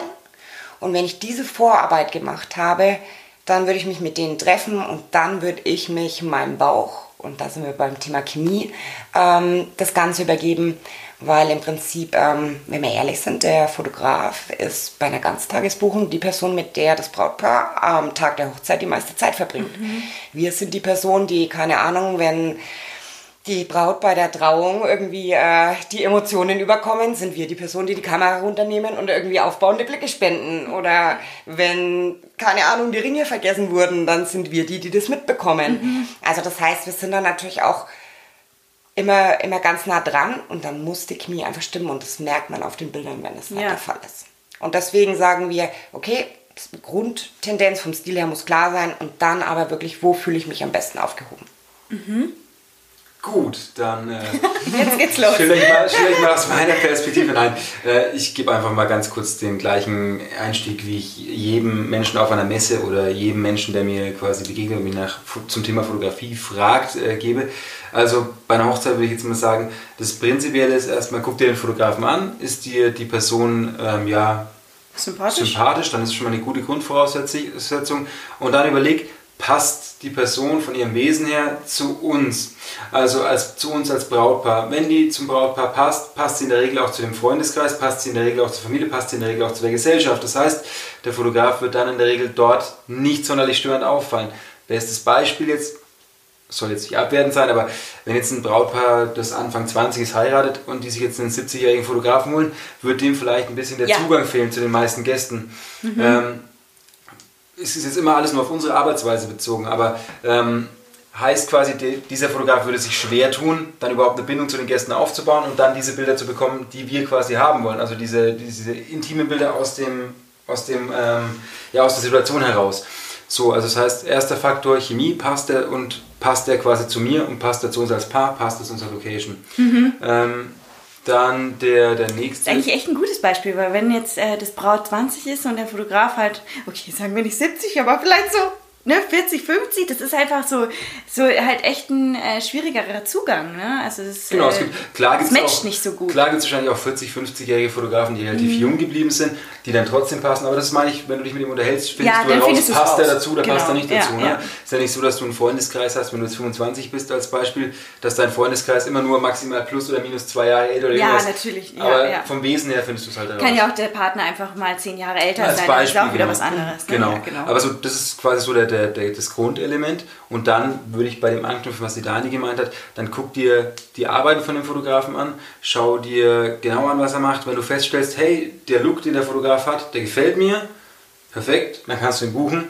Und wenn ich diese Vorarbeit gemacht habe, dann würde ich mich mit denen treffen und dann würde ich mich meinem Bauch, und da sind wir beim Thema Chemie, ähm, das Ganze übergeben, weil im Prinzip, ähm, wenn wir ehrlich sind, der Fotograf ist bei einer Ganztagesbuchung die Person, mit der das Brautpaar am Tag der Hochzeit die meiste Zeit verbringt. Wir sind die Person, die, keine Ahnung, wenn die Braut bei der Trauung irgendwie äh, die Emotionen überkommen, sind wir die Person, die die Kamera runternehmen und irgendwie aufbauende Blicke spenden. Oder wenn, keine Ahnung, die Ringe vergessen wurden, dann sind wir die, die das mitbekommen. Also das heißt, wir sind dann natürlich auch immer, immer ganz nah dran und dann muss die Chemie einfach stimmen und das merkt man auf den Bildern, wenn nicht Ja. der Fall ist. Und deswegen sagen wir, okay, die Grundtendenz vom Stil her muss klar sein und dann aber wirklich, wo fühle ich mich am besten aufgehoben. Gut, dann äh, Jetzt geht's los. stelle ich, mal- stelle ich mal aus meiner Perspektive ein. Äh, ich gebe einfach mal ganz kurz den gleichen Einstieg, wie ich jedem Menschen auf einer Messe oder jedem Menschen, der mir quasi begegnet und mich nach, zum Thema Fotografie fragt, äh, gebe. Also bei einer Hochzeit würde ich jetzt mal sagen, das Prinzipielle ist erstmal, guck dir den Fotografen an, ist dir die Person ähm, ja Sympathisch. sympathisch, dann ist es schon mal eine gute Grundvoraussetzung. Und dann überleg, passt die Person von ihrem Wesen her zu uns? Also als, zu uns als Brautpaar. Wenn die zum Brautpaar passt, passt sie in der Regel auch zu dem Freundeskreis, passt sie in der Regel auch zur Familie, passt sie in der Regel auch zu der Gesellschaft. Das heißt, der Fotograf wird dann in der Regel dort nicht sonderlich störend auffallen. Bestes Beispiel jetzt, soll jetzt nicht abwertend sein, aber wenn jetzt ein Brautpaar, das Anfang 20 ist, heiratet und die sich jetzt einen 70-jährigen Fotografen holen, wird dem vielleicht ein bisschen der Ja. Zugang fehlen zu den meisten Gästen. Ähm, es ist jetzt immer alles nur auf unsere Arbeitsweise bezogen, aber ähm, heißt quasi, die, dieser Fotograf würde sich schwer tun, dann überhaupt eine Bindung zu den Gästen aufzubauen und dann diese Bilder zu bekommen, die wir quasi haben wollen. Also diese, diese intimen Bilder aus, dem, aus, dem, ähm, ja, aus der Situation heraus. So, also das heißt, erster Faktor Chemie, passt der und passt der quasi zu mir und passt der zu uns als Paar, passt das unserer Location. Ähm, dann der, der nächste. Das ist eigentlich echt ein gutes Beispiel, weil wenn jetzt äh, das Braut 20 ist und der Fotograf halt, okay, sagen wir nicht 70, aber vielleicht so ne, 40, 50, das ist einfach so, so halt echt ein äh, schwierigerer Zugang. Ne? Also das, Genau, äh, es gibt, klar das matcht auch, nicht so gut. Mhm. Klar gibt es wahrscheinlich auch 40, 50-jährige Fotografen, die relativ jung geblieben sind, die dann trotzdem passen. Aber das meine ich, wenn du dich mit ihm unterhältst, findest Ja, du dann findest passt der dazu oder Genau, passt er nicht ja, dazu. Ne? ja. Ist ja nicht so, dass du einen Freundeskreis hast, wenn du jetzt 25 bist als Beispiel, dass dein Freundeskreis immer nur maximal plus oder minus zwei Jahre älter oder Ja, ist. natürlich, ja, Aber ja. vom Wesen her findest du es halt heraus. Kann ja auch der Partner einfach mal zehn Jahre älter Als sein, das ist Beispiel, auch wieder genau. was anderes. Ne? Genau. Ja, genau. Aber so, das ist quasi so der, der, der, das Grundelement. Und dann würde ich bei dem anknüpfen, was die Dani gemeint hat, dann guck dir die Arbeiten von dem Fotografen an, schau dir genau an, was er macht. Wenn du feststellst, hey, der Look, den der Fotograf hat, der gefällt mir, perfekt, dann kannst du ihn buchen.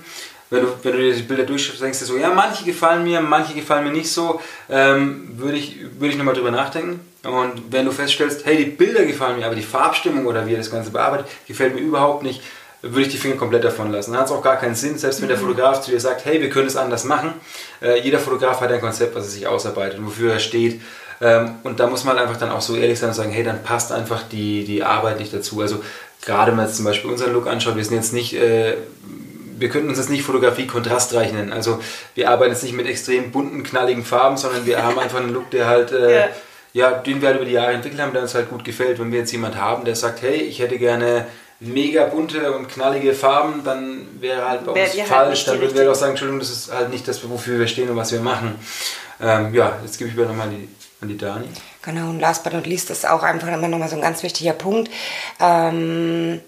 Wenn du, wenn du dir die Bilder durchschaust, denkst du so, ja, manche gefallen mir, manche gefallen mir nicht so, ähm, würde ich, würde ich nochmal drüber nachdenken. Und wenn du feststellst, hey, die Bilder gefallen mir, aber die Farbstimmung oder wie er das Ganze bearbeitet, gefällt mir überhaupt nicht, würde ich die Finger komplett davon lassen. Dann hat es auch gar keinen Sinn, selbst wenn der Fotograf zu dir sagt, hey, wir können es anders machen. Äh, jeder Fotograf hat ein Konzept, was er sich ausarbeitet und wofür er steht. Ähm, und da muss man einfach dann auch so ehrlich sein und sagen, hey, dann passt einfach die, die Arbeit nicht dazu. Also gerade wenn man jetzt zum Beispiel unseren Look anschaut, wir sind jetzt nicht, äh, wir könnten uns das nicht Fotografie kontrastreich nennen. Also wir arbeiten jetzt nicht mit extrem bunten, knalligen Farben, sondern wir haben einfach einen Look, der halt, äh, ja. ja. den wir halt über die Jahre entwickelt haben, der uns halt gut gefällt. Wenn wir jetzt jemand haben, der sagt, hey, ich hätte gerne mega bunte und knallige Farben, dann wäre halt bei uns halt falsch. Halt dann würden wir auch sagen, Entschuldigung, das ist halt nicht das, wofür wir stehen und was wir machen. Ähm, ja, jetzt gebe ich wieder nochmal die, an die Dani. Genau, und last but not least ist auch einfach immer nochmal so ein ganz wichtiger Punkt. Ähm,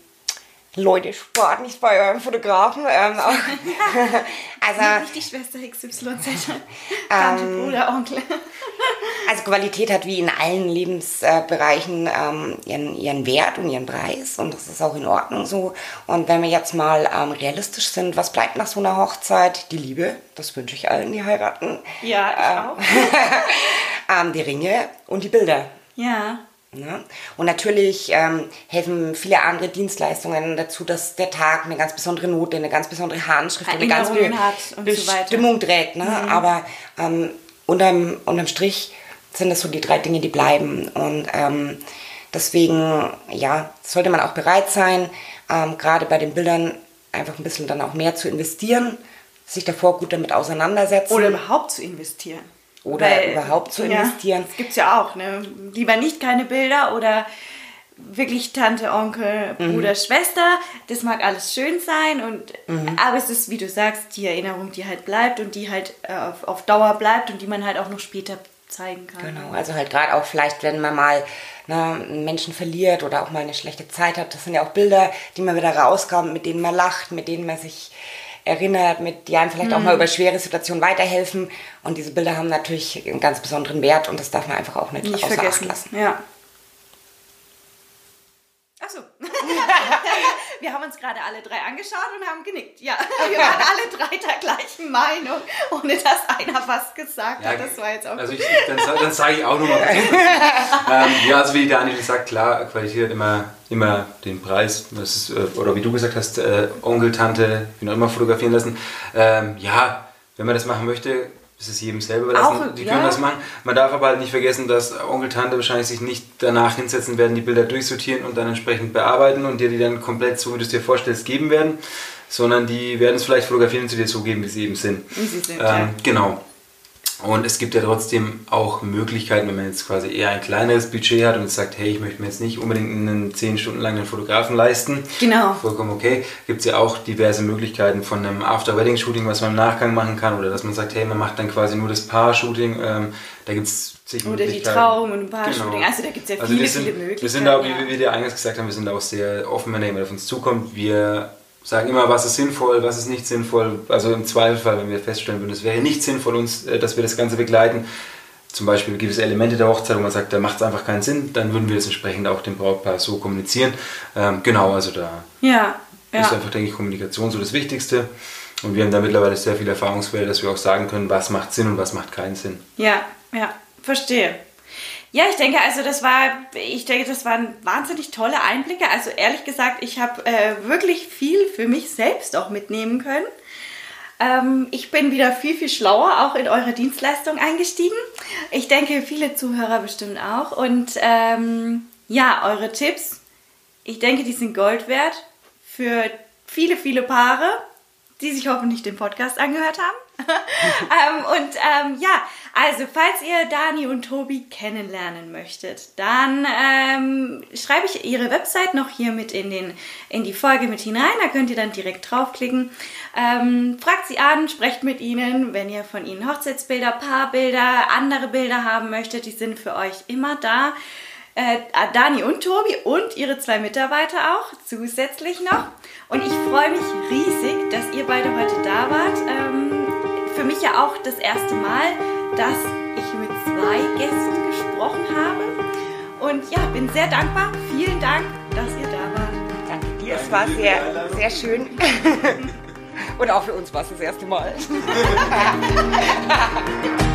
Leute, spart nicht bei eurem Fotografen. Ähm, also, nicht die Schwester XYZ, Tante, ähm, Bruder, Onkel. also Qualität hat wie in allen Lebensbereichen ähm, ihren, ihren Wert und ihren Preis und das ist auch in Ordnung so. Und wenn wir jetzt mal ähm, realistisch sind, was bleibt nach so einer Hochzeit? Die Liebe, das wünsche ich allen, die heiraten. Ja, ich ähm, auch. ähm, die Ringe und die Bilder. Ja. Ne? Und natürlich ähm, helfen viele andere Dienstleistungen dazu, dass der Tag eine ganz besondere Note, eine ganz besondere Handschrift, eine ganz Be Bestimmung so trägt. Ne? Mhm. Aber ähm, unterm, unterm Strich sind das so die drei Dinge, die bleiben. Und ähm, deswegen, ja, sollte man auch bereit sein, ähm, gerade bei den Bildern einfach ein bisschen dann auch mehr zu investieren, sich davor gut damit auseinandersetzen. Oder überhaupt zu investieren oder Weil, überhaupt zu investieren. Ja, das gibt es ja auch. Ne? Lieber nicht keine Bilder oder wirklich Tante, Onkel, Bruder, mhm. Schwester. Das mag alles schön sein, und, mhm. aber es ist, wie du sagst, die Erinnerung, die halt bleibt und die halt äh, auf, auf Dauer bleibt und die man halt auch noch später zeigen kann. Genau, also halt gerade auch vielleicht, wenn man mal ne, einen Menschen verliert oder auch mal eine schlechte Zeit hat, das sind ja auch Bilder, die man wieder rauskommt, mit denen man lacht, mit denen man sich erinnert, mit, die einem vielleicht mhm. auch mal über schwere Situationen weiterhelfen. Und diese Bilder haben natürlich einen ganz besonderen Wert und das darf man einfach auch nicht, nicht außer vergessen. Acht lassen. Ja. Achso. wir haben uns gerade alle drei angeschaut und haben genickt. Ja, wir waren alle drei der gleichen Meinung, ohne dass einer was gesagt ja, hat. Das war jetzt auch Also ich, dann, dann sage ich auch nochmal ähm, Ja, also wie Daniel sagt, klar, Qualität hat immer, immer den Preis. Das ist, äh, oder wie du gesagt hast, äh, Onkel, Tante, wie noch immer fotografieren lassen. Ähm, ja, wenn man das machen möchte, das ist jedem selber überlassen. Auch, die können ja. das machen. Man darf aber halt nicht vergessen, dass Onkel, Tante wahrscheinlich sich nicht danach hinsetzen werden, die Bilder durchsortieren und dann entsprechend bearbeiten und dir die dann komplett so, wie du es dir vorstellst, geben werden, sondern die werden es vielleicht fotografieren und zu dir so geben, wie sie eben sind. Wie sie sind, ähm, ja. Genau. Und es gibt ja trotzdem auch Möglichkeiten, wenn man jetzt quasi eher ein kleineres Budget hat und sagt, hey, ich möchte mir jetzt nicht unbedingt einen 10 Stunden langen Fotografen leisten. Genau. Vollkommen okay. Gibt es ja auch diverse Möglichkeiten von einem After-Wedding-Shooting, was man im Nachgang machen kann. Oder dass man sagt, hey, man macht dann quasi nur das Paar-Shooting. Ähm, da gibt es zig Oder die Trauung und ein Paar-Shooting. Genau. Also da gibt es ja also viele, sind, viele Möglichkeiten. Wir sind auch, ja. wie wir dir eingangs gesagt haben, wir sind auch sehr offen, wenn jemand auf uns zukommt. Wir sagen immer, was ist sinnvoll, was ist nicht sinnvoll. Also im Zweifelsfall, wenn wir feststellen würden, es wäre nicht sinnvoll, uns, äh, dass wir das Ganze begleiten, zum Beispiel gewisse Elemente der Hochzeit, wo man sagt, da macht es einfach keinen Sinn, dann würden wir das entsprechend auch dem Brautpaar so kommunizieren. Ähm, genau, also da ja, ja. ist einfach, denke ich, Kommunikation so das Wichtigste. Und wir haben da mittlerweile sehr viel Erfahrungswert, dass wir auch sagen können, was macht Sinn und was macht keinen Sinn. Ja, ja, verstehe. Ja, ich denke, also das war, ich denke, das waren wahnsinnig tolle Einblicke. Also ehrlich gesagt, ich habe äh, wirklich viel für mich selbst auch mitnehmen können. Ähm, ich bin wieder viel, viel schlauer auch in eure Dienstleistung eingestiegen. Ich denke, viele Zuhörer bestimmt auch. Und ähm, ja, eure Tipps, ich denke, die sind Gold wert für viele, viele Paare, die sich hoffentlich den Podcast angehört haben. ähm, und ähm, ja, also falls ihr Dani und Tobi kennenlernen möchtet, dann ähm, schreibe ich ihre Website noch hier mit in, den, in die Folge mit hinein. Da könnt ihr dann direkt draufklicken. Ähm, fragt sie an, sprecht mit ihnen, wenn ihr von ihnen Hochzeitsbilder, Paarbilder, andere Bilder haben möchtet. Die sind für euch immer da. Äh, Dani und Tobi und ihre zwei Mitarbeiter auch zusätzlich noch. Und ich freue mich riesig, dass ihr beide heute da wart. Ähm, für mich ja auch das erste Mal, dass ich mit zwei Gästen gesprochen habe. Und ja, bin sehr dankbar. Vielen Dank, dass ihr da wart. Danke dir, es war sehr, sehr schön. Und auch für uns war es das erste Mal.